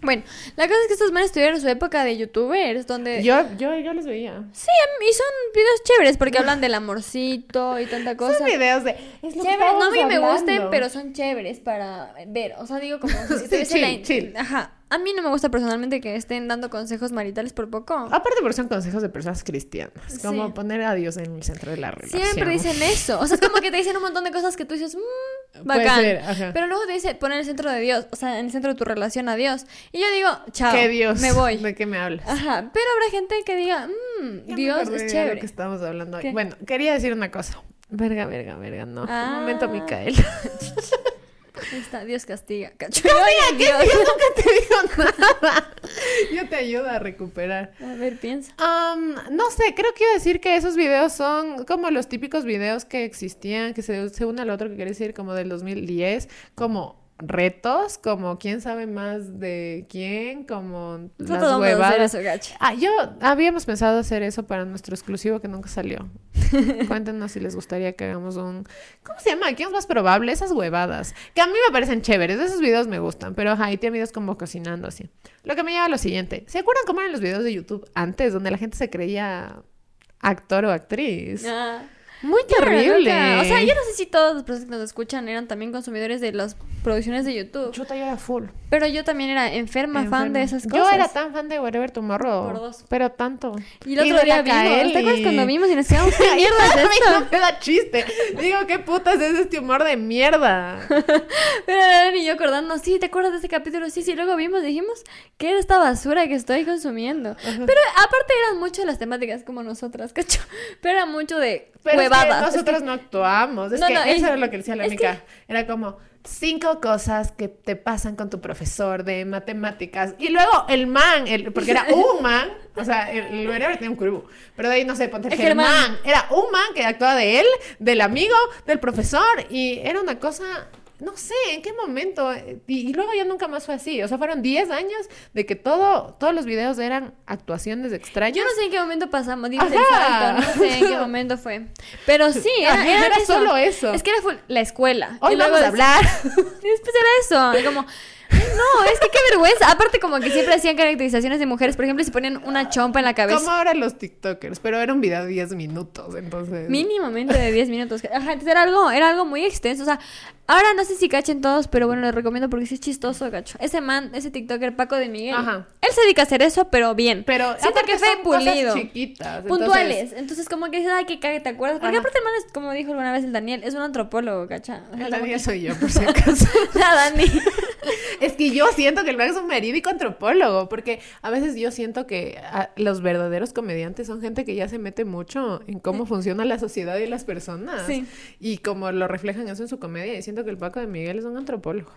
[SPEAKER 1] Bueno, la cosa es que estos manes tuvieron su época de youtubers donde...
[SPEAKER 2] Yo, yo, yo los veía.
[SPEAKER 1] Sí, y son videos chéveres porque hablan del amorcito y tanta cosa.
[SPEAKER 2] Son videos de. Es lo que
[SPEAKER 1] Chéveres, no a mí me gusten, pero son chéveres para ver. O sea, digo como si
[SPEAKER 2] Sí, chill,
[SPEAKER 1] la-
[SPEAKER 2] chill.
[SPEAKER 1] Ajá. A mí no me gusta personalmente que estén dando consejos maritales por poco.
[SPEAKER 2] Aparte, porque son consejos de personas cristianas. Como poner a Dios en el centro de la relación.
[SPEAKER 1] Siempre dicen eso. O sea, es como que te dicen un montón de cosas que tú dices, mmm, bacán.
[SPEAKER 2] ser, ajá.
[SPEAKER 1] Pero luego te dice poner el centro de Dios, o sea, en el centro de tu relación a Dios. Y yo digo, chao.
[SPEAKER 2] ¿Qué Dios?
[SPEAKER 1] Me voy.
[SPEAKER 2] ¿De qué me hablas?
[SPEAKER 1] Ajá. Pero habrá gente que diga, mmm,
[SPEAKER 2] me
[SPEAKER 1] Dios es chévere.
[SPEAKER 2] lo que estábamos hablando hoy.
[SPEAKER 1] ¿Qué?
[SPEAKER 2] Bueno, quería decir una cosa. Verga, verga, verga, no.
[SPEAKER 1] Ah.
[SPEAKER 2] Un momento, Micael.
[SPEAKER 1] Ahí está, Dios castiga. Cacho. Oye, Dios.
[SPEAKER 2] Yo nunca te digo nada. Yo te ayudo a recuperar.
[SPEAKER 1] A ver, piensa.
[SPEAKER 2] No sé, creo que iba a decir que esos videos son como los típicos videos que existían, que se, se uno al otro, que quiere decir como del 2010, como retos, como quién sabe más de quién, como las
[SPEAKER 1] hacer
[SPEAKER 2] huevadas.
[SPEAKER 1] eso.
[SPEAKER 2] Ah, yo habíamos pensado hacer eso para nuestro exclusivo que nunca salió. Cuéntenos si les gustaría que hagamos un... ¿Cómo se llama? ¿Quién es más probable? Esas huevadas. Que a mí me parecen chéveres. Esos videos me gustan. Pero ajá, y tiene videos como cocinando así. Lo que me lleva a lo siguiente. ¿Se acuerdan cómo eran los videos de YouTube antes? Donde la gente se creía actor o actriz.
[SPEAKER 1] Ah.
[SPEAKER 2] Muy terrible.
[SPEAKER 1] O sea, yo no sé si todos los personas que nos escuchan eran también consumidores de las producciones de YouTube.
[SPEAKER 2] Chuta, yo era full.
[SPEAKER 1] Pero yo también era enferma, fan de esas cosas.
[SPEAKER 2] Yo era tan fan de Whatever Tomorrow.
[SPEAKER 1] Por dos.
[SPEAKER 2] Pero tanto.
[SPEAKER 1] Y el otro día
[SPEAKER 2] la
[SPEAKER 1] vimos.
[SPEAKER 2] Kaeli.
[SPEAKER 1] ¿Te acuerdas cuando vimos y nos quedamos qué mierda es esto?
[SPEAKER 2] no me da chiste. Digo, ¿qué putas es este humor de mierda?
[SPEAKER 1] Pero Dani y yo acordando, sí, ¿te acuerdas de ese capítulo? Sí, sí, luego vimos, dijimos, ¿qué era esta basura que estoy consumiendo? Pero aparte eran mucho las temáticas como nosotras, ¿cacho? Pero era mucho de
[SPEAKER 2] Pero Es nosotros
[SPEAKER 1] que-
[SPEAKER 2] no actuamos. Es
[SPEAKER 1] No,
[SPEAKER 2] que
[SPEAKER 1] no,
[SPEAKER 2] eso
[SPEAKER 1] es-
[SPEAKER 2] era lo que decía la amiga. Era como cinco cosas que te pasan con tu profesor de matemáticas. Y luego el man, el, porque era un man, o sea, el, whatever tenía un curubu. Pero de ahí, no sé, ponte el
[SPEAKER 1] El Germán.
[SPEAKER 2] Germán. Era un man que actuaba de él, del amigo, del profesor. Y era una cosa... No sé, ¿en qué momento? Y, y luego ya nunca más fue así. O sea, fueron 10 años de que todo, todos los videos eran actuaciones extrañas.
[SPEAKER 1] Yo no sé en qué momento pasamos,
[SPEAKER 2] Ajá.
[SPEAKER 1] salto, no sé en qué momento fue. Pero sí, era,
[SPEAKER 2] Ajá,
[SPEAKER 1] era
[SPEAKER 2] era
[SPEAKER 1] eso.
[SPEAKER 2] solo eso.
[SPEAKER 1] Es que era la escuela.
[SPEAKER 2] Hoy
[SPEAKER 1] Y luego
[SPEAKER 2] vamos a hablar.
[SPEAKER 1] Después era eso. y como, "Ay, no, es que qué vergüenza. Aparte, como que siempre hacían caracterizaciones de mujeres. Por ejemplo, si ponían una chompa en la cabeza.
[SPEAKER 2] Como ahora los TikTokers, pero era un video de 10 minutos, entonces.
[SPEAKER 1] Mínimamente de 10 minutos. Ajá, entonces era algo, era algo muy extenso. O sea, ahora no sé si cachen todos, pero bueno, les recomiendo porque sí es chistoso, gacho. Ese man, ese TikToker Paco de Miguel.
[SPEAKER 2] Ajá.
[SPEAKER 1] Él se dedica a hacer eso, pero bien.
[SPEAKER 2] Pero
[SPEAKER 1] siento que fue
[SPEAKER 2] cosas
[SPEAKER 1] pulido.
[SPEAKER 2] chiquitas.
[SPEAKER 1] Puntuales. Entonces, como que dices, ay, qué cague, ¿te acuerdas? Porque
[SPEAKER 2] Ajá.
[SPEAKER 1] aparte el man es, como dijo alguna vez el Daniel, es un antropólogo, ¿cacha? O sea,
[SPEAKER 2] El
[SPEAKER 1] como
[SPEAKER 2] Daniel
[SPEAKER 1] que-
[SPEAKER 2] soy yo, por si acaso.
[SPEAKER 1] La Dani.
[SPEAKER 2] es que yo siento que el man es un verídico antropólogo, porque a veces yo siento que ah, los verdaderos comediantes son gente que ya se mete mucho en cómo funciona la sociedad y las personas.
[SPEAKER 1] Sí.
[SPEAKER 2] Y como lo reflejan eso en su comedia, y siento que el Paco de Miguel es un antropólogo.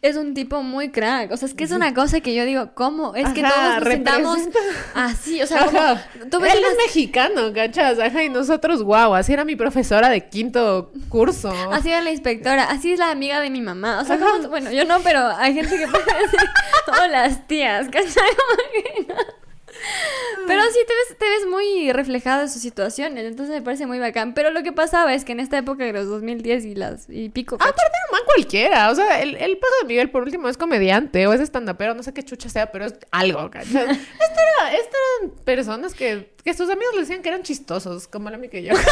[SPEAKER 1] Es un tipo muy crack. O sea, es que es una cosa que yo digo, ¿cómo? Es que todos nos sentamos así. O sea, como. Tú ves
[SPEAKER 2] Él es mexicano, ¿cachas? Ajá, y nosotros, guau, así era mi profesora de quinto curso.
[SPEAKER 1] Así era la inspectora, así es la amiga de mi mamá. O sea, como- bueno, yo no, pero hay gente que puede decir, oh, las tías, ¿cachai? Que. Pero sí te ves, te ves muy reflejado en sus situaciones, entonces me parece muy bacán. Pero lo que pasaba es que en esta época de los 2010 y las y pico, ¿cachai?
[SPEAKER 2] Aparte era man cualquiera, o sea, el, el Paco de Miguel por último es comediante o es estandapero, no sé qué chucha sea, pero es algo, era, esto eran personas que, que sus amigos le decían que eran chistosos, como la amiga y yo.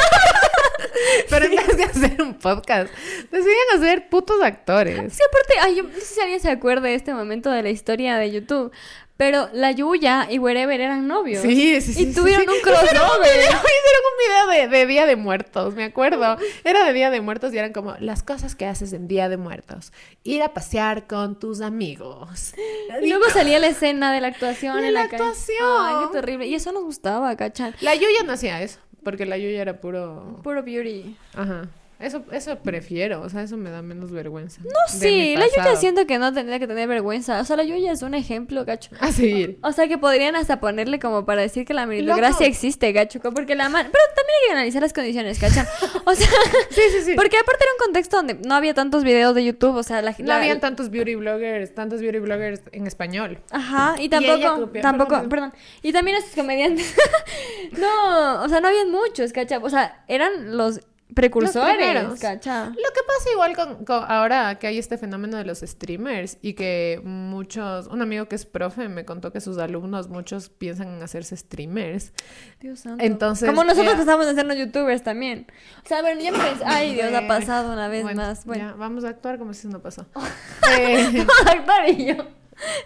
[SPEAKER 2] Pero en vez de hacer un podcast, deciden hacer putos actores.
[SPEAKER 1] Sí, aparte, ay, yo no sé si alguien se acuerda de este momento de la historia de YouTube. Pero la Yuya y Wherever eran novios.
[SPEAKER 2] Sí, sí, sí.
[SPEAKER 1] Y tuvieron
[SPEAKER 2] sí,
[SPEAKER 1] un
[SPEAKER 2] sí. Hicieron un
[SPEAKER 1] crossover.
[SPEAKER 2] video, hicieron un video de, de Día de Muertos, me acuerdo. Era de Día de Muertos y eran como las cosas que haces en Día de Muertos. Ir a pasear con tus amigos.
[SPEAKER 1] Y luego salía la escena de la actuación
[SPEAKER 2] De
[SPEAKER 1] en
[SPEAKER 2] la
[SPEAKER 1] la,
[SPEAKER 2] actuación.
[SPEAKER 1] Ay, qué terrible. Y eso nos gustaba, ¿cachan?
[SPEAKER 2] La Yuya no hacía eso, porque la Yuya era puro...
[SPEAKER 1] Puro beauty.
[SPEAKER 2] Ajá. Eso, eso prefiero, o sea, eso me da menos vergüenza.
[SPEAKER 1] No, sí, la Yuya siento que no tendría que tener vergüenza. O sea, la Yuya es un ejemplo, gacho.
[SPEAKER 2] A seguir.
[SPEAKER 1] O sea, que podrían hasta ponerle como para decir que la meritocracia existe, gacho. Porque la man... Pero también hay que analizar las condiciones, ¿cachan? O sea,
[SPEAKER 2] Sí, sí, sí.
[SPEAKER 1] porque aparte era un contexto donde no había tantos videos de YouTube. O sea, la
[SPEAKER 2] No
[SPEAKER 1] la-
[SPEAKER 2] habían tantos beauty bloggers, tantos beauty bloggers en español.
[SPEAKER 1] Ajá, y tampoco,
[SPEAKER 2] copia-
[SPEAKER 1] tampoco,
[SPEAKER 2] perdón.
[SPEAKER 1] perdón, y también esos comediantes, no, o sea, no habían muchos, ¿cacha? O sea, eran los precursores.
[SPEAKER 2] Lo que pasa igual con, con- ahora que hay este fenómeno de los streamers y que muchos, un amigo que es profe me contó que sus alumnos muchos piensan en hacerse streamers.
[SPEAKER 1] Dios santo.
[SPEAKER 2] Entonces,
[SPEAKER 1] Como nosotros pensamos en hacernos youtubers también. O sea, bueno, ya me pensé, ay Dios, ha pasado una vez
[SPEAKER 2] bueno,
[SPEAKER 1] más. Bueno,
[SPEAKER 2] ya, vamos a actuar como si eso no pasó. Eh,
[SPEAKER 1] actor y yo.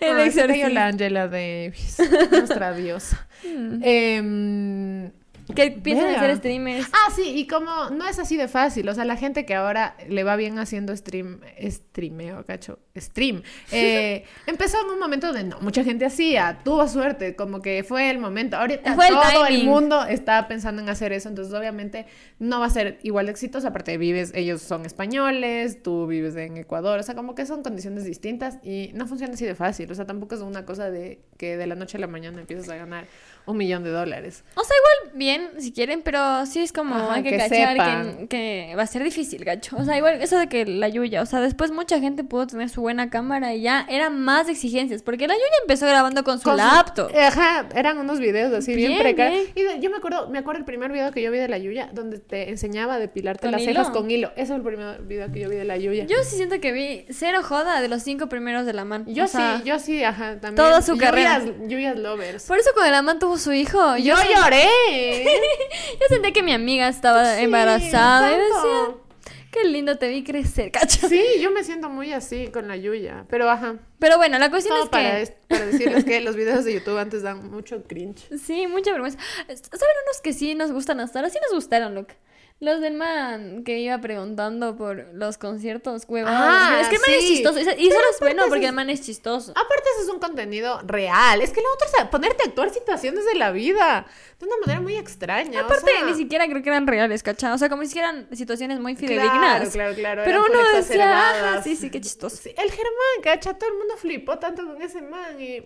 [SPEAKER 1] El
[SPEAKER 2] ay, soy
[SPEAKER 1] exorcista.
[SPEAKER 2] la Angela Davis, nuestra diosa. Em,
[SPEAKER 1] Que piensan ser streamers.
[SPEAKER 2] Ah, sí, y como no es así de fácil, o sea, la gente que ahora le va bien haciendo stream, streameo, cacho, stream, eh, empezó en un momento donde no, mucha gente hacía, tuvo suerte, como que fue el momento, ahorita
[SPEAKER 1] Fue el
[SPEAKER 2] todo el
[SPEAKER 1] timing.
[SPEAKER 2] mundo está pensando en hacer eso, entonces obviamente no va a ser igual de exitoso, aparte vives, ellos son españoles, tú vives en Ecuador, o sea, como que son condiciones distintas y no funciona así de fácil, o sea, tampoco es una cosa de que de la noche a la mañana empiezas a ganar un millón de dólares.
[SPEAKER 1] O sea, igual bien, si quieren, pero sí es como
[SPEAKER 2] Ajá,
[SPEAKER 1] hay que,
[SPEAKER 2] que
[SPEAKER 1] cachar que, que va a ser difícil, gacho. O sea, igual eso de que la Yuya, o sea, después mucha gente pudo tener su buena cámara y ya eran más exigencias, porque la Yuya empezó grabando con su
[SPEAKER 2] Con su-
[SPEAKER 1] laptop.
[SPEAKER 2] Ajá, eran unos videos así bien,
[SPEAKER 1] Bien,
[SPEAKER 2] precarios. Y de- yo me acuerdo, me acuerdo el primer video que yo vi de la Yuya, donde te enseñaba a depilarte
[SPEAKER 1] ¿Con
[SPEAKER 2] las
[SPEAKER 1] hilo?
[SPEAKER 2] cejas con hilo. Ese fue el primer video que yo vi de la Yuya.
[SPEAKER 1] Yo sí siento que vi cero joda de los cinco primeros de la man.
[SPEAKER 2] Yo
[SPEAKER 1] O sea,
[SPEAKER 2] sí, yo sí, ajá, también.
[SPEAKER 1] toda su
[SPEAKER 2] Yuyas-
[SPEAKER 1] carrera.
[SPEAKER 2] Yuyas lovers.
[SPEAKER 1] Por eso cuando la man tuvo su hijo, yo,
[SPEAKER 2] Yo
[SPEAKER 1] sen- yo sentía que mi amiga estaba
[SPEAKER 2] Sí,
[SPEAKER 1] embarazada y decía, qué lindo te vi crecer, cacho.
[SPEAKER 2] Sí, yo me siento muy así con la Yuya. Pero ajá,
[SPEAKER 1] Pero bueno, la cuestión
[SPEAKER 2] todo
[SPEAKER 1] es
[SPEAKER 2] para,
[SPEAKER 1] que...
[SPEAKER 2] es- para decirles que los videos de YouTube antes dan mucho cringe.
[SPEAKER 1] Sí, mucha vergüenza. ¿Saben unos que sí nos gustan hasta ahora? Sí nos gustaron, look. Los del man que iba preguntando por los conciertos huevados.
[SPEAKER 2] Ah,
[SPEAKER 1] es que el man es chistoso. Y eso
[SPEAKER 2] Pero
[SPEAKER 1] es bueno porque el man es chistoso.
[SPEAKER 2] Aparte, eso es un contenido real. Es que lo otro es ponerte a actuar situaciones de la vida de una manera muy extraña. o
[SPEAKER 1] Aparte,
[SPEAKER 2] sea-
[SPEAKER 1] ni siquiera creo que eran reales, ¿cachai? O sea, como si eran situaciones muy
[SPEAKER 2] Claro,
[SPEAKER 1] fidedignas.
[SPEAKER 2] claro, claro.
[SPEAKER 1] Pero
[SPEAKER 2] eran
[SPEAKER 1] uno decía, "Ah, sí, sí, qué chistoso.
[SPEAKER 2] Sí, el Germán, cacha, todo el mundo flipó tanto con ese man y...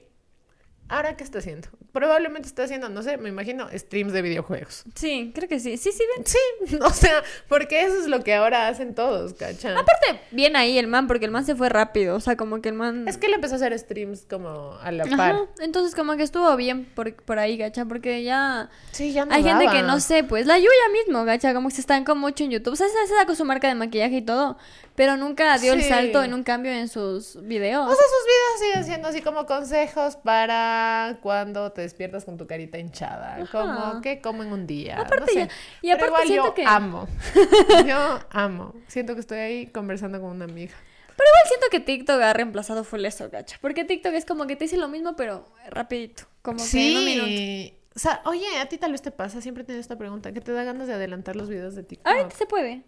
[SPEAKER 2] ¿Ahora qué está haciendo? Probablemente está haciendo, no sé, me imagino, streams de videojuegos.
[SPEAKER 1] Sí, creo que sí. Sí, sí, ven.
[SPEAKER 2] Sí, o sea, porque eso es lo que ahora hacen todos, cacha.
[SPEAKER 1] Aparte, bien ahí el man, porque el man se fue rápido. O sea, como que el man.
[SPEAKER 2] Es que él empezó a hacer streams como a la par.
[SPEAKER 1] Ajá, entonces como que estuvo bien por, por ahí, gacha, porque ya...
[SPEAKER 2] Sí, ya no
[SPEAKER 1] Hay gente que no sé, pues la Yuya mismo, gacha, como que se estancó mucho en YouTube. O sea, se, se sacó su marca de maquillaje y todo, pero nunca dio el
[SPEAKER 2] Sí.
[SPEAKER 1] salto en un cambio en sus videos.
[SPEAKER 2] O sea, sus videos siguen siendo así como consejos para cuando te despiertas con tu carita hinchada. Como que como en un día.
[SPEAKER 1] Aparte
[SPEAKER 2] no
[SPEAKER 1] ya- y
[SPEAKER 2] Pero
[SPEAKER 1] aparte
[SPEAKER 2] igual
[SPEAKER 1] siento
[SPEAKER 2] yo
[SPEAKER 1] que-
[SPEAKER 2] amo. Yo amo. Siento que estoy ahí conversando con una amiga.
[SPEAKER 1] Pero igual siento que TikTok ha reemplazado full eso, gacha. Porque TikTok es como que te dice lo mismo, pero rapidito. Como que en un minuto.
[SPEAKER 2] Sí. O sea, oye, a ti tal vez te pasa, siempre he tenido esta pregunta, que te da ganas de adelantar los videos de TikTok.
[SPEAKER 1] Ahorita se puede.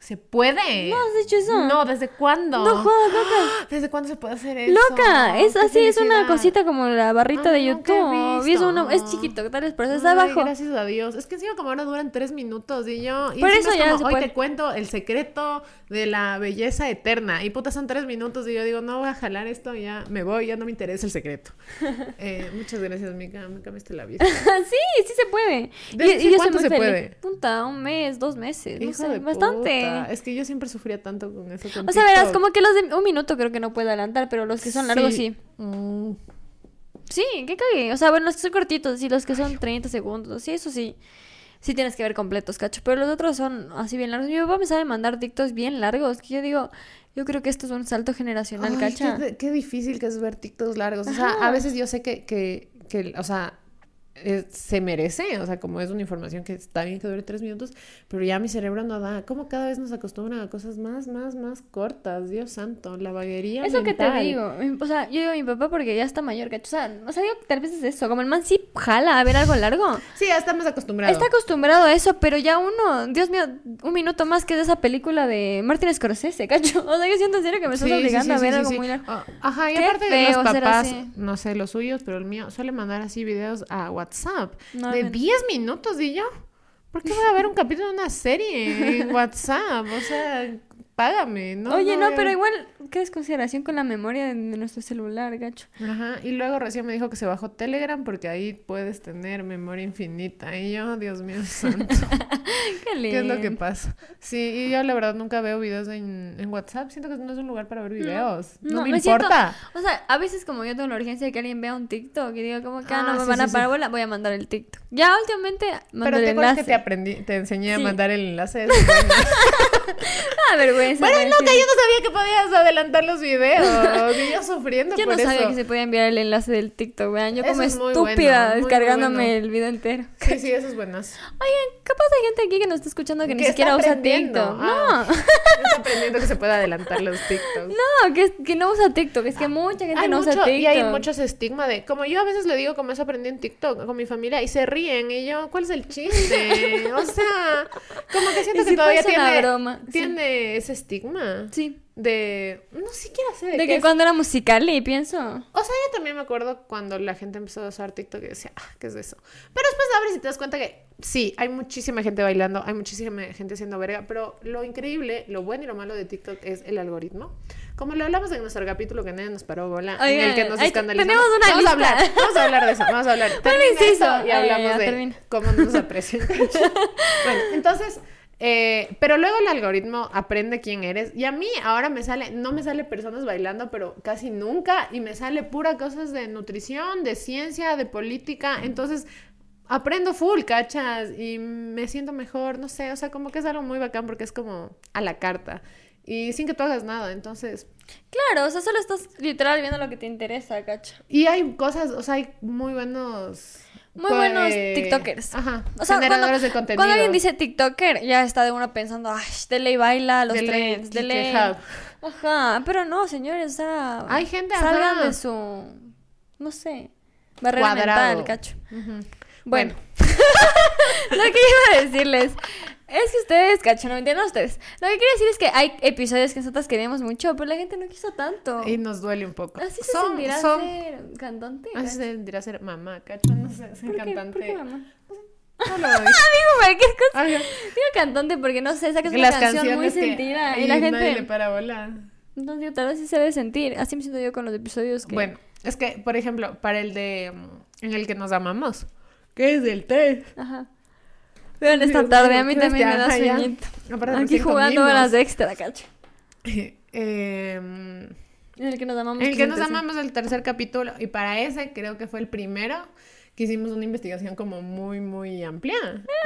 [SPEAKER 2] ¿Se puede?
[SPEAKER 1] ¿No has dicho eso?
[SPEAKER 2] No, ¿desde cuándo?
[SPEAKER 1] No jodas, loca.
[SPEAKER 2] ¿Desde cuándo se puede hacer eso?
[SPEAKER 1] Loca, es
[SPEAKER 2] ¡Qué
[SPEAKER 1] así, es una cosita como la barrita de YouTube. Y es, uno, es chiquito, tal vez, pero está abajo.
[SPEAKER 2] Gracias a Dios. Es que encima como ahora duran tres minutos y yo... Y
[SPEAKER 1] Por eso
[SPEAKER 2] es
[SPEAKER 1] ya
[SPEAKER 2] como,
[SPEAKER 1] se
[SPEAKER 2] hoy
[SPEAKER 1] puede.
[SPEAKER 2] te cuento el secreto de la belleza eterna. Y puta, son tres minutos y yo digo, no voy a jalar esto, ya me voy, ya no me interesa el secreto. Eh, muchas gracias, Mica, me cambiaste la vida.
[SPEAKER 1] sí, sí se puede.
[SPEAKER 2] ¿Desde
[SPEAKER 1] yo soy
[SPEAKER 2] cuánto
[SPEAKER 1] muy
[SPEAKER 2] se
[SPEAKER 1] feliz.
[SPEAKER 2] puede?
[SPEAKER 1] Punta, un mes, dos meses, no sé, bastante.
[SPEAKER 2] puta. Es que yo siempre sufría tanto con eso. con
[SPEAKER 1] O sea, verás, como que los de un minuto creo que no puedo adelantar, pero los que son largos sí.
[SPEAKER 2] Mm,
[SPEAKER 1] Sí, qué cague. O sea, bueno, los que son cortitos y los que son 30 segundos, sí, eso sí. Sí tienes que ver completos, cacho. Pero los otros son así bien largos. Mi papá me sabe mandar TikToks bien largos. Que yo digo, yo creo que esto es un salto generacional,
[SPEAKER 2] Ay,
[SPEAKER 1] cacha.
[SPEAKER 2] Qué, qué difícil que es ver TikToks largos. O sea,
[SPEAKER 1] Ajá.
[SPEAKER 2] a veces yo sé que, que, que, o sea, eh, se merece, o sea, como es una información que está bien que dure tres minutos, pero ya mi cerebro no da. Como cada vez nos acostumbran a cosas más, más, más cortas, Dios santo, la vaguería.
[SPEAKER 1] Eso que te
[SPEAKER 2] mental.
[SPEAKER 1] digo, o sea, yo digo a mi papá porque ya está mayor, ¿cachai? O sea, o sea, digo que tal vez es eso, como el man sí jala a ver algo largo.
[SPEAKER 2] Sí, ya estamos acostumbrados.
[SPEAKER 1] Está acostumbrado a eso, pero ya uno, Dios mío, un minuto más que de esa película de Martin Scorsese, ¿cacho? O sea, yo siento en serio que me estás
[SPEAKER 2] Sí,
[SPEAKER 1] obligando
[SPEAKER 2] sí,
[SPEAKER 1] a
[SPEAKER 2] sí,
[SPEAKER 1] ver
[SPEAKER 2] sí,
[SPEAKER 1] algo muy largo.
[SPEAKER 2] Ah, Ajá, y
[SPEAKER 1] Qué
[SPEAKER 2] aparte de los papás, no sé, los suyos, pero el mío suele mandar así videos a WhatsApp
[SPEAKER 1] No,
[SPEAKER 2] de
[SPEAKER 1] no.
[SPEAKER 2] 10 minutos y yo, ¿por qué voy a ver un capítulo de una serie en WhatsApp? O sea, págame, ¿no?
[SPEAKER 1] Oye, no,
[SPEAKER 2] a-
[SPEAKER 1] pero igual, ¿qué desconsideración con la memoria de, de nuestro celular, gacho?
[SPEAKER 2] Ajá, y luego recién me dijo que se bajó Telegram porque ahí puedes tener memoria infinita. Y yo, Dios mío santo,
[SPEAKER 1] Qué lindo.
[SPEAKER 2] ¿qué es lo que pasa? Sí, y yo la verdad nunca veo videos en, en WhatsApp. Siento que no es un lugar para ver videos. No,
[SPEAKER 1] no,
[SPEAKER 2] me
[SPEAKER 1] me siento-
[SPEAKER 2] importa.
[SPEAKER 1] O sea, a veces como yo tengo la urgencia de que alguien vea un TikTok y diga como que ah,
[SPEAKER 2] Ah,
[SPEAKER 1] no me
[SPEAKER 2] sí,
[SPEAKER 1] van a
[SPEAKER 2] sí,
[SPEAKER 1] parar voy a mandar el TikTok. Ya últimamente mando
[SPEAKER 2] Pero
[SPEAKER 1] el
[SPEAKER 2] te
[SPEAKER 1] enlace.
[SPEAKER 2] que te aprendí, te enseñé a mandar el enlace. Bueno.
[SPEAKER 1] Ah, vergüenza.
[SPEAKER 2] Bueno, no, que yo no sabía que podías adelantar los videos. Y yo sufriendo
[SPEAKER 1] Yo
[SPEAKER 2] por
[SPEAKER 1] no sabía que se podía enviar el enlace del TikTok, vean. Yo
[SPEAKER 2] Eso
[SPEAKER 1] como
[SPEAKER 2] es
[SPEAKER 1] estúpida
[SPEAKER 2] bueno,
[SPEAKER 1] descargándome
[SPEAKER 2] bueno.
[SPEAKER 1] el video entero.
[SPEAKER 2] Sí, sí, eso es buenas.
[SPEAKER 1] Oigan, capaz hay gente aquí que nos está escuchando que, ni siquiera usa. TikTok.
[SPEAKER 2] Ah. Está aprendiendo que se puede adelantar los TikToks.
[SPEAKER 1] No, no, que, que no usa TikTok. Es que mucha gente
[SPEAKER 2] Hay
[SPEAKER 1] no
[SPEAKER 2] mucho,
[SPEAKER 1] usa TikTok.
[SPEAKER 2] y hay muchos estigma de, como yo a veces le digo como eso aprendí en TikTok con mi familia y se ríen y yo, ¿cuál es el chiste? O sea, como que siento que
[SPEAKER 1] sí
[SPEAKER 2] todavía tiene,
[SPEAKER 1] broma, sí.
[SPEAKER 2] tiene ese estigma
[SPEAKER 1] Sí.
[SPEAKER 2] de, no siquiera sé de,
[SPEAKER 1] De que
[SPEAKER 2] es.
[SPEAKER 1] cuando era musical y pienso.
[SPEAKER 2] O sea, yo también me acuerdo cuando la gente empezó a usar TikTok y decía, ah, ¿qué es eso? Pero después abres y te das cuenta que sí, hay muchísima gente bailando, hay muchísima gente haciendo verga, pero lo increíble, lo bueno y lo malo de TikTok es el algoritmo. Como lo hablamos en nuestro capítulo que nadie nos paró bola, en el que nos escandalizamos.
[SPEAKER 1] tenemos una
[SPEAKER 2] vamos
[SPEAKER 1] lista.
[SPEAKER 2] a hablar, vamos a hablar de eso, vamos a hablar. Termina esto y
[SPEAKER 1] Ah, ya,
[SPEAKER 2] hablamos
[SPEAKER 1] ya,
[SPEAKER 2] de
[SPEAKER 1] termina.
[SPEAKER 2] cómo no nos aprecian. bueno, entonces... eh, pero luego el algoritmo aprende quién eres. Y a mí ahora me sale, no me sale personas bailando, pero casi nunca. Y me sale pura cosas de nutrición, de ciencia, de política, entonces aprendo full, cachas, y me siento mejor, no sé, o sea, como que es algo muy bacán porque es como a la carta. Y sin que tú hagas nada, entonces...
[SPEAKER 1] Claro, o sea, solo estás literal viendo lo que te interesa, cacho.
[SPEAKER 2] Y hay cosas, o sea, hay muy buenos...
[SPEAKER 1] Muy
[SPEAKER 2] pues,
[SPEAKER 1] buenos TikTokers.
[SPEAKER 2] Ajá,
[SPEAKER 1] O sea,
[SPEAKER 2] generadores
[SPEAKER 1] cuando,
[SPEAKER 2] de contenido.
[SPEAKER 1] cuando alguien dice TikToker, ya está de uno pensando, ay, de ley baila los trends, de
[SPEAKER 2] que
[SPEAKER 1] ley.
[SPEAKER 2] hub.
[SPEAKER 1] Ajá, pero no, señores, o sea,
[SPEAKER 2] Hay gente,
[SPEAKER 1] salgan
[SPEAKER 2] ajá.
[SPEAKER 1] de su, no sé, barrera
[SPEAKER 2] Cuadrado.
[SPEAKER 1] mental, cacho.
[SPEAKER 2] Ujú.
[SPEAKER 1] Bueno, lo que iba a decirles es que ustedes, cacho, no me entienden ustedes. Lo que quiero decir es que hay episodios que nosotros queríamos mucho, pero la gente no quiso tanto.
[SPEAKER 2] Y nos duele un poco.
[SPEAKER 1] Así se
[SPEAKER 2] Son-
[SPEAKER 1] sentirá
[SPEAKER 2] son-
[SPEAKER 1] ser cantante.
[SPEAKER 2] Así se sentirá ser mamá, cacho, no sé, ser
[SPEAKER 1] ¿Por qué?
[SPEAKER 2] cantante.
[SPEAKER 1] ¿Por qué, mamá?
[SPEAKER 2] No lo digo.
[SPEAKER 1] Digo cualquier cosa. Digo cantante porque no sé, sacas una canción muy sentida y la
[SPEAKER 2] nadie le
[SPEAKER 1] gente.
[SPEAKER 2] para bola.
[SPEAKER 1] Entonces digo, tal vez sí se debe sentir. Así me siento yo con los episodios que.
[SPEAKER 2] Bueno, es que, por ejemplo, para el de mm, en el que nos amamos, que es del 3.
[SPEAKER 1] Ajá. Vean esta
[SPEAKER 2] Dios
[SPEAKER 1] tarde,
[SPEAKER 2] mío,
[SPEAKER 1] a mí también me da sueñito.
[SPEAKER 2] Aparte,
[SPEAKER 1] Aquí jugando horas de extra, cacho.
[SPEAKER 2] Em,
[SPEAKER 1] En el que nos amamos.
[SPEAKER 2] en el que nos
[SPEAKER 1] 65.
[SPEAKER 2] amamos el tercer capítulo y para ese creo que fue el primero que hicimos una investigación como muy muy amplia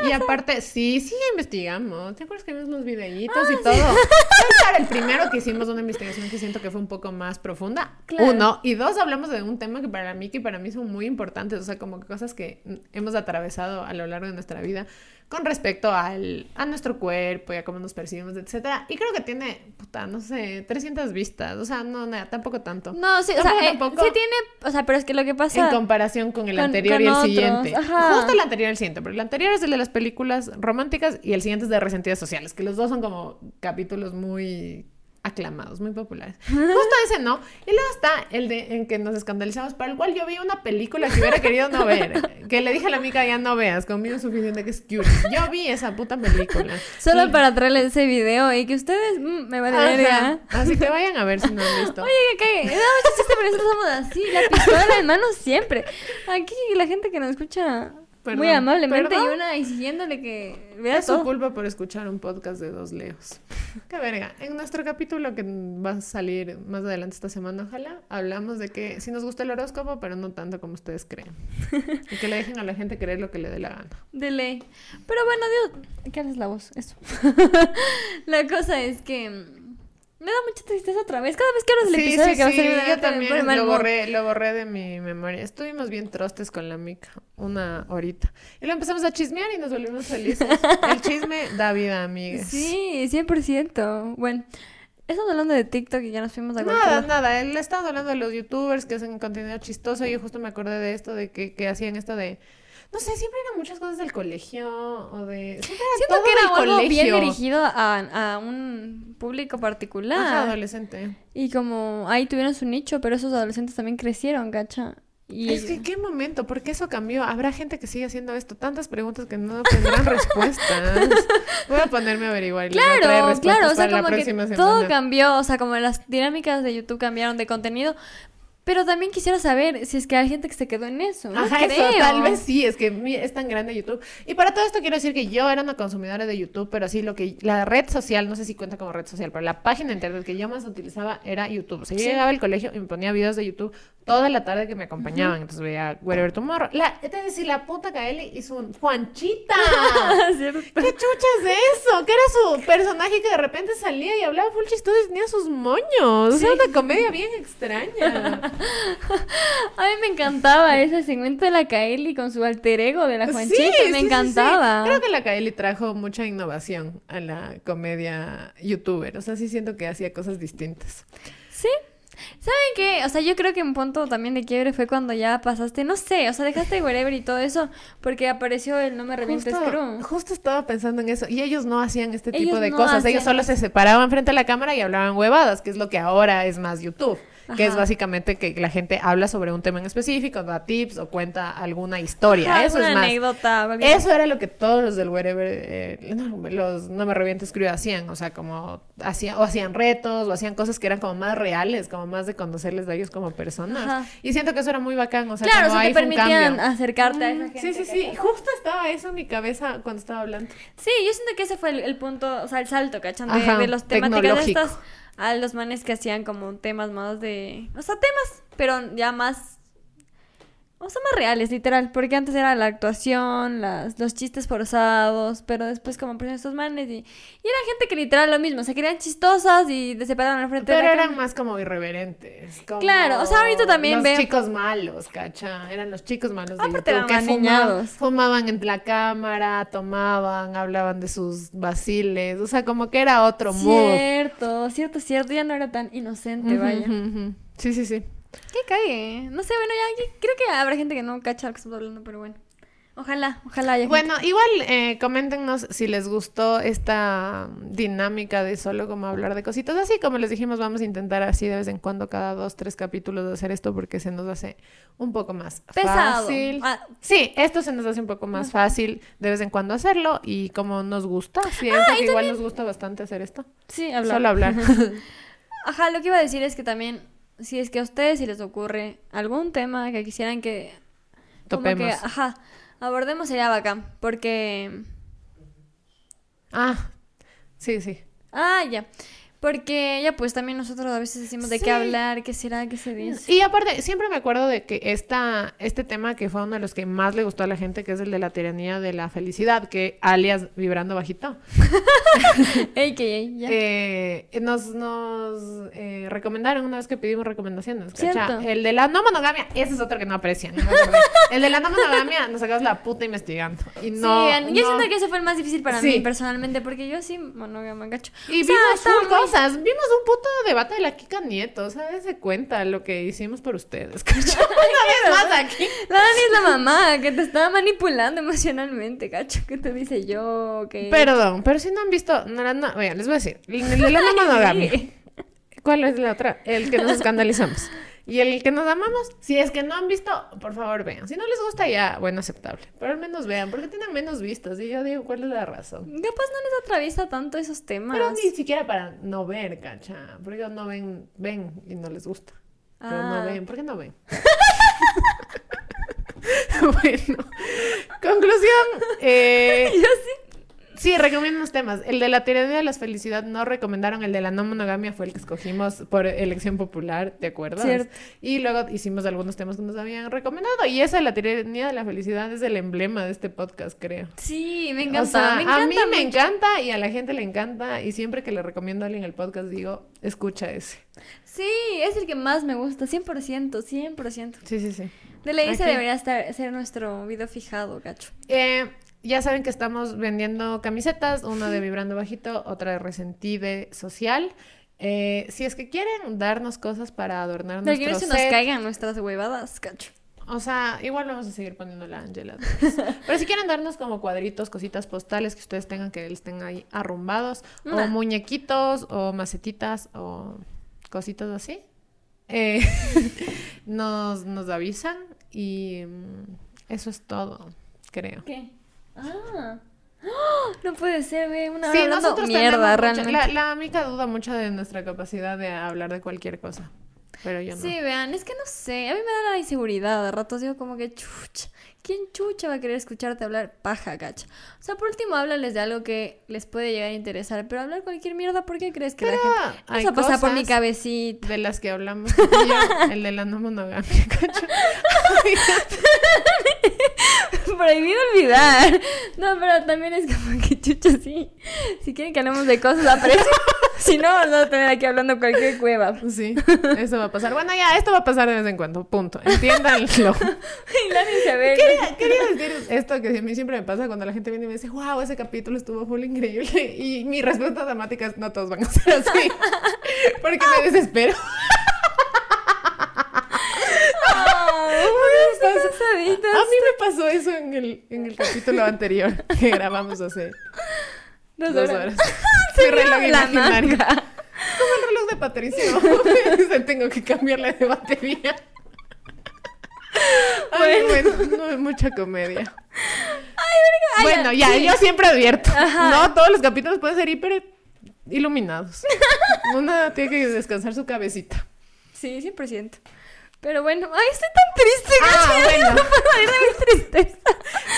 [SPEAKER 2] y aparte sí sí investigamos ¿te acuerdas que vimos los videitos
[SPEAKER 1] Ah,
[SPEAKER 2] y todo Fue para el primero que hicimos una investigación que siento que fue un poco más profunda
[SPEAKER 1] Claro.
[SPEAKER 2] uno y dos hablamos de un tema que para mí que para mí son muy importantes o sea como que cosas que hemos atravesado a lo largo de nuestra vida con respecto al, a nuestro cuerpo y a cómo nos percibimos, etcétera. Y creo que tiene, puta, no sé, 300 vistas. O sea, no, nada, tampoco tanto.
[SPEAKER 1] No, sí, o sea,
[SPEAKER 2] Tampoco,
[SPEAKER 1] eh,
[SPEAKER 2] tampoco.
[SPEAKER 1] sí tiene. O sea, pero es que lo que pasa.
[SPEAKER 2] en comparación con el
[SPEAKER 1] con-
[SPEAKER 2] anterior
[SPEAKER 1] con
[SPEAKER 2] y el
[SPEAKER 1] otros,
[SPEAKER 2] siguiente.
[SPEAKER 1] ajá.
[SPEAKER 2] Justo el anterior y el siguiente, pero el anterior es el de las películas románticas y el siguiente es de resentidas sociales, que los dos son como capítulos muy aclamados, muy populares. Justo ese no. Y luego está el de en que nos escandalizamos, para el cual yo vi una película que hubiera querido no ver, que le dije a la amiga ya no veas, conmigo es suficiente que es cute. Yo vi esa puta película.
[SPEAKER 1] Solo
[SPEAKER 2] Y-
[SPEAKER 1] para traerles ese video y que ustedes mm, me van a ver.
[SPEAKER 2] Así que vayan a ver si no han visto.
[SPEAKER 1] Oye, que cague. Mucho chiste, pero somos así, la pistola en mano siempre. Aquí la gente que nos escucha muy amablemente
[SPEAKER 2] perdón.
[SPEAKER 1] y una exigiéndole que vea
[SPEAKER 2] Es su culpa por escuchar un podcast de dos leos. Qué verga. En nuestro capítulo que va a salir más adelante esta semana, ojalá, hablamos de que sí nos gusta el horóscopo, pero no tanto como ustedes creen. Y que le dejen a la gente creer lo que le dé la gana.
[SPEAKER 1] De ley. Pero bueno, Dios. ¿Qué haces la voz? Eso. la cosa es que. Me da mucha tristeza otra vez. Cada vez que hablas del
[SPEAKER 2] Sí,
[SPEAKER 1] episodio
[SPEAKER 2] sí,
[SPEAKER 1] que va a
[SPEAKER 2] sí,
[SPEAKER 1] salir
[SPEAKER 2] yo
[SPEAKER 1] me pone
[SPEAKER 2] también lo borré, lo borré de mi memoria. Estuvimos bien trostes con la mica, una horita. Y lo empezamos a chismear y nos volvimos felices. El chisme da vida, amigas.
[SPEAKER 1] Sí, 100%. Bueno, estamos hablando de TikTok y ya nos fuimos a
[SPEAKER 2] Nada, nada, él estaba hablando de los youtubers que hacen contenido chistoso y yo justo me acordé de esto, de que, que hacían esto de... No sé, siempre eran muchas cosas del colegio o de... Siempre era
[SPEAKER 1] Siento
[SPEAKER 2] todo
[SPEAKER 1] que era algo bien dirigido a, a un público particular.
[SPEAKER 2] Ajá, adolescente.
[SPEAKER 1] Y como ahí tuvieron su nicho, pero esos adolescentes también crecieron, ¿cacha? Y
[SPEAKER 2] Es que, ¿qué momento? ¿Por qué eso cambió? ¿Habrá gente que sigue haciendo esto? Tantas preguntas que no tendrán respuestas. Voy a ponerme a averiguar. y traer
[SPEAKER 1] Claro,
[SPEAKER 2] respuestas
[SPEAKER 1] claro, o sea,
[SPEAKER 2] para la
[SPEAKER 1] como que todo cambió, o sea, como las dinámicas de YouTube cambiaron de contenido, pero también quisiera saber si es que hay gente que se quedó en eso. No
[SPEAKER 2] Ajá,
[SPEAKER 1] creo.
[SPEAKER 2] eso, tal vez sí, es que es tan grande YouTube. Y para todo esto quiero decir que yo era una consumidora de YouTube, pero sí lo que la red social, no sé si cuenta como red social, pero la página de internet que yo más utilizaba era YouTube. O sea, yo
[SPEAKER 1] Sí.
[SPEAKER 2] llegaba al colegio y me ponía videos de YouTube toda la tarde que me acompañaban. Entonces veía Wherever Tomorrow. La, es decir, la puta Kaeli hizo un Juanchita. ¿Qué chuchas de eso? Que era su personaje que de repente salía y hablaba full chistoso y tenía sus moños.
[SPEAKER 1] Sí.
[SPEAKER 2] Era una comedia bien extraña.
[SPEAKER 1] A mí me encantaba ese segmento de la Kaeli con su alter ego de la Juanchita,
[SPEAKER 2] Sí,
[SPEAKER 1] me
[SPEAKER 2] sí,
[SPEAKER 1] encantaba.
[SPEAKER 2] Creo que la Kaeli trajo mucha innovación a la comedia youtuber. O sea, sí siento que hacía cosas distintas.
[SPEAKER 1] Sí. ¿Saben qué? O sea, yo creo que un punto también de quiebre fue cuando ya pasaste, no sé, o sea, dejaste wherever y todo eso, porque apareció el No me revientes
[SPEAKER 2] Justo,
[SPEAKER 1] crew.
[SPEAKER 2] justo estaba pensando en eso. Y ellos no hacían este tipo de
[SPEAKER 1] no
[SPEAKER 2] cosas. Ellos solo se separaban frente a la cámara y hablaban huevadas, que es lo que ahora es más YouTube. Que es básicamente que la gente habla sobre un tema en específico, da tips o cuenta alguna historia.
[SPEAKER 1] Ajá,
[SPEAKER 2] eso es más.
[SPEAKER 1] anécdota. o
[SPEAKER 2] Eso era lo que todos los del Wherever, eh, no, los No Me Revientes Crew hacían, o sea, como hacían, o hacían retos, o hacían cosas que eran como más reales, como más de conocerles de ellos como personas.
[SPEAKER 1] Ajá.
[SPEAKER 2] Y siento que eso era muy bacán, o sea,
[SPEAKER 1] Claro, o
[SPEAKER 2] como
[SPEAKER 1] sea,
[SPEAKER 2] ahí
[SPEAKER 1] te permitían acercarte a esa
[SPEAKER 2] Mm,
[SPEAKER 1] gente.
[SPEAKER 2] Sí, sí, sí, justo estaba eso en mi cabeza cuando estaba hablando.
[SPEAKER 1] Sí, yo siento que ese fue el, el punto, o sea, el salto, ¿cachan? De, de los temáticas de estas a los manes que hacían como temas más de... O sea, temas, pero ya más... O sea, más reales, literal. Porque antes era la actuación, las, los chistes forzados, pero después como por estos manes y... Y era gente que literal lo mismo, se querían chistosas y se separaban al frente de
[SPEAKER 2] Pero
[SPEAKER 1] la
[SPEAKER 2] eran más como irreverentes. como
[SPEAKER 1] Claro, o sea, ahorita también
[SPEAKER 2] los
[SPEAKER 1] veo-
[SPEAKER 2] chicos malos, cacha. Eran los chicos malos de
[SPEAKER 1] Aparte
[SPEAKER 2] YouTube que fumaban, fumaban en la cámara, tomaban, hablaban de sus vaciles. O sea, como que era otro mood.
[SPEAKER 1] Cierto, cierto, cierto. Ya no era tan inocente, vaya.
[SPEAKER 2] Sí, sí, sí.
[SPEAKER 1] Qué cague. No sé, bueno, ya, creo que habrá gente que no cacha lo que estamos hablando, pero bueno. Ojalá, ojalá haya gente.
[SPEAKER 2] Bueno, igual eh, coméntenos si les gustó esta dinámica de solo como hablar de cositas. Así como les dijimos, vamos a intentar así de vez en cuando, cada dos, tres capítulos, de hacer esto porque se nos hace un poco más
[SPEAKER 1] Pesado.
[SPEAKER 2] fácil.
[SPEAKER 1] Ah.
[SPEAKER 2] Sí, esto se nos hace un poco más fácil de vez en cuando hacerlo y como nos gusta, siento
[SPEAKER 1] Ah,
[SPEAKER 2] que igual
[SPEAKER 1] también-
[SPEAKER 2] nos gusta bastante hacer esto.
[SPEAKER 1] Sí, hablar.
[SPEAKER 2] Solo hablar.
[SPEAKER 1] Ajá, lo que iba a decir es que también, si es que a ustedes si les ocurre algún tema que quisieran que...
[SPEAKER 2] Topemos.
[SPEAKER 1] que, ajá, abordemos sería bacán, porque...
[SPEAKER 2] Ah, sí, sí.
[SPEAKER 1] Ah, ya. Porque ya pues también nosotros a veces decimos de
[SPEAKER 2] Sí.
[SPEAKER 1] qué hablar, qué será, qué se dice.
[SPEAKER 2] Y aparte, siempre me acuerdo de que esta, este tema que fue uno de los que más le gustó a la gente, que es el de la tiranía de la felicidad, que alias vibrando bajito,
[SPEAKER 1] Ey, que ya.
[SPEAKER 2] eh, nos, nos eh, recomendaron una vez que pedimos recomendaciones. El de la no monogamia, ese es otro que no aprecian. no el de la no monogamia nos sacamos la puta investigando. Y no,
[SPEAKER 1] sí, yo
[SPEAKER 2] no-
[SPEAKER 1] siento que ese fue el más difícil para
[SPEAKER 2] Sí.
[SPEAKER 1] mí personalmente, porque yo sí monógama, gacho.
[SPEAKER 2] Y
[SPEAKER 1] O sea,
[SPEAKER 2] vimos cosas. Vimos un puto debate de la Kika Nieto. O sea, dése cuenta lo que hicimos por ustedes. ¿cacha? Una vez más aquí.
[SPEAKER 1] La Dani es la mamá que te estaba manipulando emocionalmente, gacho. Que te dice yo, que...
[SPEAKER 2] Perdón, pero si no han visto. No, no, no, oigan, les voy a decir. La no monogamia. ¿Cuál es la otra? El que nos escandalizamos. Y el que nos amamos, si es que no han visto, por favor vean. Si no les gusta, ya, bueno, aceptable. Pero al menos vean, porque tienen menos vistas. Y yo digo, ¿cuál es la razón?
[SPEAKER 1] Capaz no les atraviesa tanto esos temas.
[SPEAKER 2] Pero ni siquiera para no ver, cacha. Porque no ven, ven y no les gusta. Pero
[SPEAKER 1] Ah.
[SPEAKER 2] no ven. ¿Por qué no ven? bueno, conclusión. eh,
[SPEAKER 1] Yo sí.
[SPEAKER 2] Sí, recomiendo unos temas. El de la tiranía de la felicidad no recomendaron, el de la no monogamia fue el que escogimos por elección popular, ¿te acuerdas?
[SPEAKER 1] Cierto.
[SPEAKER 2] Y luego hicimos algunos temas que nos habían recomendado. Y esa de la tiranía de la felicidad es el emblema de este podcast, creo.
[SPEAKER 1] Sí, me encanta.
[SPEAKER 2] O sea,
[SPEAKER 1] me encanta
[SPEAKER 2] a mí me encanta y a la gente le encanta. Y siempre que le recomiendo a alguien el podcast, digo, escucha ese.
[SPEAKER 1] Sí, es el que más me gusta, 100%, 100%.
[SPEAKER 2] Sí, sí, sí.
[SPEAKER 1] De ley ese debería estar, ser nuestro video fijado, gacho.
[SPEAKER 2] Eh, ya saben que estamos vendiendo camisetas, una de Vibrando Bajito, otra de Resentide Social. Eh, si es que quieren darnos cosas para adornar
[SPEAKER 1] Pero
[SPEAKER 2] nuestro
[SPEAKER 1] se nos
[SPEAKER 2] set,
[SPEAKER 1] caigan nuestras huevadas, gacho.
[SPEAKER 2] o sea, igual vamos a seguir poniendo la Angela. Pero si quieren darnos como cuadritos, cositas postales que ustedes tengan que estén ahí arrumbados, o muñequitos, o macetitas, o cositas así, eh, nos, nos avisan y mm, eso es todo, creo.
[SPEAKER 1] ¿Qué? Ah. ¡Oh! No puede ser, güey. Una
[SPEAKER 2] Sí,
[SPEAKER 1] hablando
[SPEAKER 2] nosotros
[SPEAKER 1] mierda, realmente.
[SPEAKER 2] La, la amiga duda mucho de nuestra capacidad de hablar de cualquier cosa. Pero yo no.
[SPEAKER 1] Sí, vean, es que no sé, a mí me da la inseguridad, de ratos digo como que chucha, ¿quién chucha va a querer escucharte hablar paja, gacha? O sea, por último, háblales de algo que les puede llegar a interesar, pero hablar cualquier mierda, ¿por qué crees que
[SPEAKER 2] Pero
[SPEAKER 1] la gente...
[SPEAKER 2] hay
[SPEAKER 1] Vas a pasar por mi cabecita.
[SPEAKER 2] De las que hablamos. yo, el de la no monogamia, ¿cacho?
[SPEAKER 1] Prohibido olvidar. No, pero también es como que chucha, sí. Si quieren que hablemos de cosas, aprecio. si no, vamos a tener aquí hablando cualquier cueva.
[SPEAKER 2] Sí, eso va a pasar. Bueno, ya, esto va a pasar de vez en cuando, punto. Entiéndanlo.
[SPEAKER 1] Y nadie se ve.
[SPEAKER 2] Quería, quería decir esto que a mí siempre me pasa cuando la gente viene y me dice, wow, ese capítulo estuvo full increíble. Y mi respuesta automática es, no todos van a ser así. Porque me desespero. Estás-
[SPEAKER 1] estás asaditas.
[SPEAKER 2] A mí me pasó eso en el, en el capítulo anterior que grabamos hace
[SPEAKER 1] Dos
[SPEAKER 2] dos
[SPEAKER 1] horas.
[SPEAKER 2] Mi reloj imaginario. Como el reloj de Patricio. Tengo que cambiarle de batería. Ay, bueno, no es mucha comedia.
[SPEAKER 1] Ay,
[SPEAKER 2] bueno,
[SPEAKER 1] ya,
[SPEAKER 2] ya,
[SPEAKER 1] sí.
[SPEAKER 2] yo siempre advierto.
[SPEAKER 1] Ajá.
[SPEAKER 2] No todos los capítulos pueden ser hiper iluminados. Una tiene que descansar su cabecita.
[SPEAKER 1] Sí, 100%. Pero bueno, ay, estoy tan triste,
[SPEAKER 2] Ah, bueno.
[SPEAKER 1] No puedo salir de mi tristeza.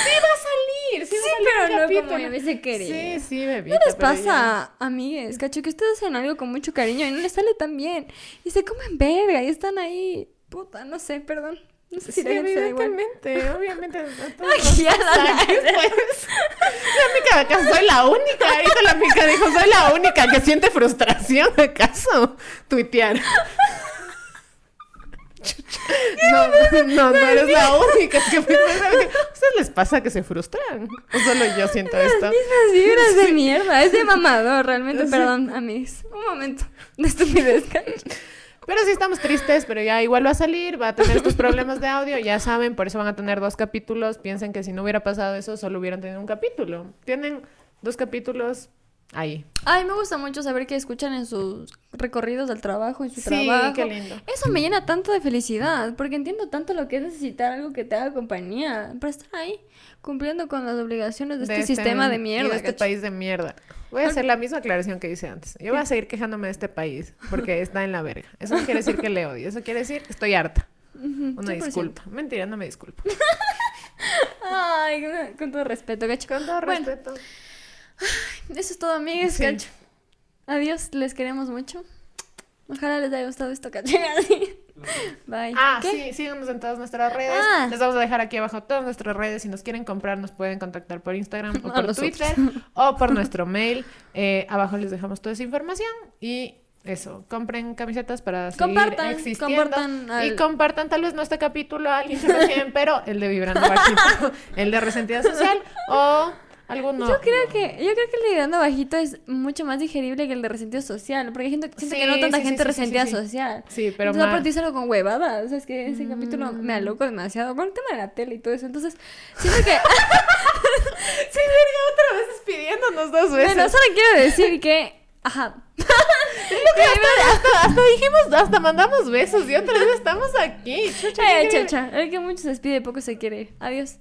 [SPEAKER 2] Sí va a salir, sí, va
[SPEAKER 1] Sí,
[SPEAKER 2] a salir
[SPEAKER 1] pero no como yo hubiese querido.
[SPEAKER 2] Sí, sí, bebita.
[SPEAKER 1] ¿Qué les
[SPEAKER 2] pero ya-
[SPEAKER 1] pasa, amigues? Cacho, que ustedes hacen algo con mucho cariño y no les sale tan bien. Y se comen verga y están ahí. Puta, no sé, perdón. No sé si
[SPEAKER 2] Sí,
[SPEAKER 1] igual.
[SPEAKER 2] evidentemente, obviamente. a todos
[SPEAKER 1] Ay,
[SPEAKER 2] nos
[SPEAKER 1] ya la-
[SPEAKER 2] pasa, pues. La mica de acá soy la única. Ahorita la mica dijo, soy la única que siente frustración, ¿acaso? Tuitear. No, no, no eres la única. Es que ¿a ustedes les pasa que se frustran? ¿O solo yo siento
[SPEAKER 1] Las
[SPEAKER 2] esto?
[SPEAKER 1] mismas vibras de mierda. Es de mamador, realmente.
[SPEAKER 2] Sí.
[SPEAKER 1] Perdón, amigos. Un momento de estupidez.
[SPEAKER 2] Pero sí estamos tristes, pero ya igual va a salir, va a tener estos problemas de audio, ya saben, por eso van a tener dos capítulos. Piensen que si no hubiera pasado eso, solo hubieran tenido un capítulo. Tienen dos capítulos ahí.
[SPEAKER 1] Ay, me gusta mucho saber que escuchan en sus recorridos del trabajo, en su
[SPEAKER 2] Sí,
[SPEAKER 1] trabajo.
[SPEAKER 2] qué lindo.
[SPEAKER 1] Eso me llena tanto de felicidad, porque entiendo tanto lo que es necesitar algo que te haga compañía, para estar ahí cumpliendo con las obligaciones de, este, sistema de
[SPEAKER 2] y
[SPEAKER 1] mierda.
[SPEAKER 2] de este
[SPEAKER 1] ¿cacho?
[SPEAKER 2] país de mierda. Voy a hacer la misma aclaración que hice antes. Yo voy a seguir quejándome de este país porque está en la verga. Eso no quiere decir que le odio, eso quiere decir que estoy harta. Una
[SPEAKER 1] 100%.
[SPEAKER 2] disculpa. Mentira, no me disculpo.
[SPEAKER 1] Ay, con- todo respeto, gacho.
[SPEAKER 2] Con todo
[SPEAKER 1] Bueno, eso es todo, amigues,
[SPEAKER 2] Sí.
[SPEAKER 1] Adiós, les queremos mucho. Ojalá les haya gustado esto, cacho. Bye.
[SPEAKER 2] Ah,
[SPEAKER 1] ¿Qué?
[SPEAKER 2] sí, síganos en todas nuestras redes.
[SPEAKER 1] Ah.
[SPEAKER 2] Les vamos a dejar aquí abajo todas nuestras redes. Si nos quieren comprar, nos pueden contactar por Instagram o por. Twitter o por nuestro mail. Eh, abajo les dejamos toda esa información y eso, compren camisetas para seguir
[SPEAKER 1] Compartan,
[SPEAKER 2] existiendo.
[SPEAKER 1] compartan
[SPEAKER 2] Y compartan tal vez no este capítulo a alguien que no quieren, pero el de Vibrando Bajito, el de Resentida Social o alguno...
[SPEAKER 1] Yo creo que, yo creo que el de Vibrando Bajito es mucho más digerible que el de resentido social, porque siento, siento que
[SPEAKER 2] Sí,
[SPEAKER 1] no tanta
[SPEAKER 2] sí,
[SPEAKER 1] gente
[SPEAKER 2] sí,
[SPEAKER 1] resentida social.
[SPEAKER 2] Sí, pero
[SPEAKER 1] Entonces, aparte algo con huevadas, o sea, es que ese capítulo me aloco demasiado. Bueno, el tema de la tele y todo eso, entonces siento que...
[SPEAKER 2] Sí, verga, otra vez despidiéndonos dos veces.
[SPEAKER 1] bueno, solo quiero decir que... Ajá.
[SPEAKER 2] hasta, hasta, hasta dijimos, hasta mandamos besos y otra vez estamos aquí. Chucha,
[SPEAKER 1] Eh, chacha, el que mucho se despide poco se quiere. Adiós.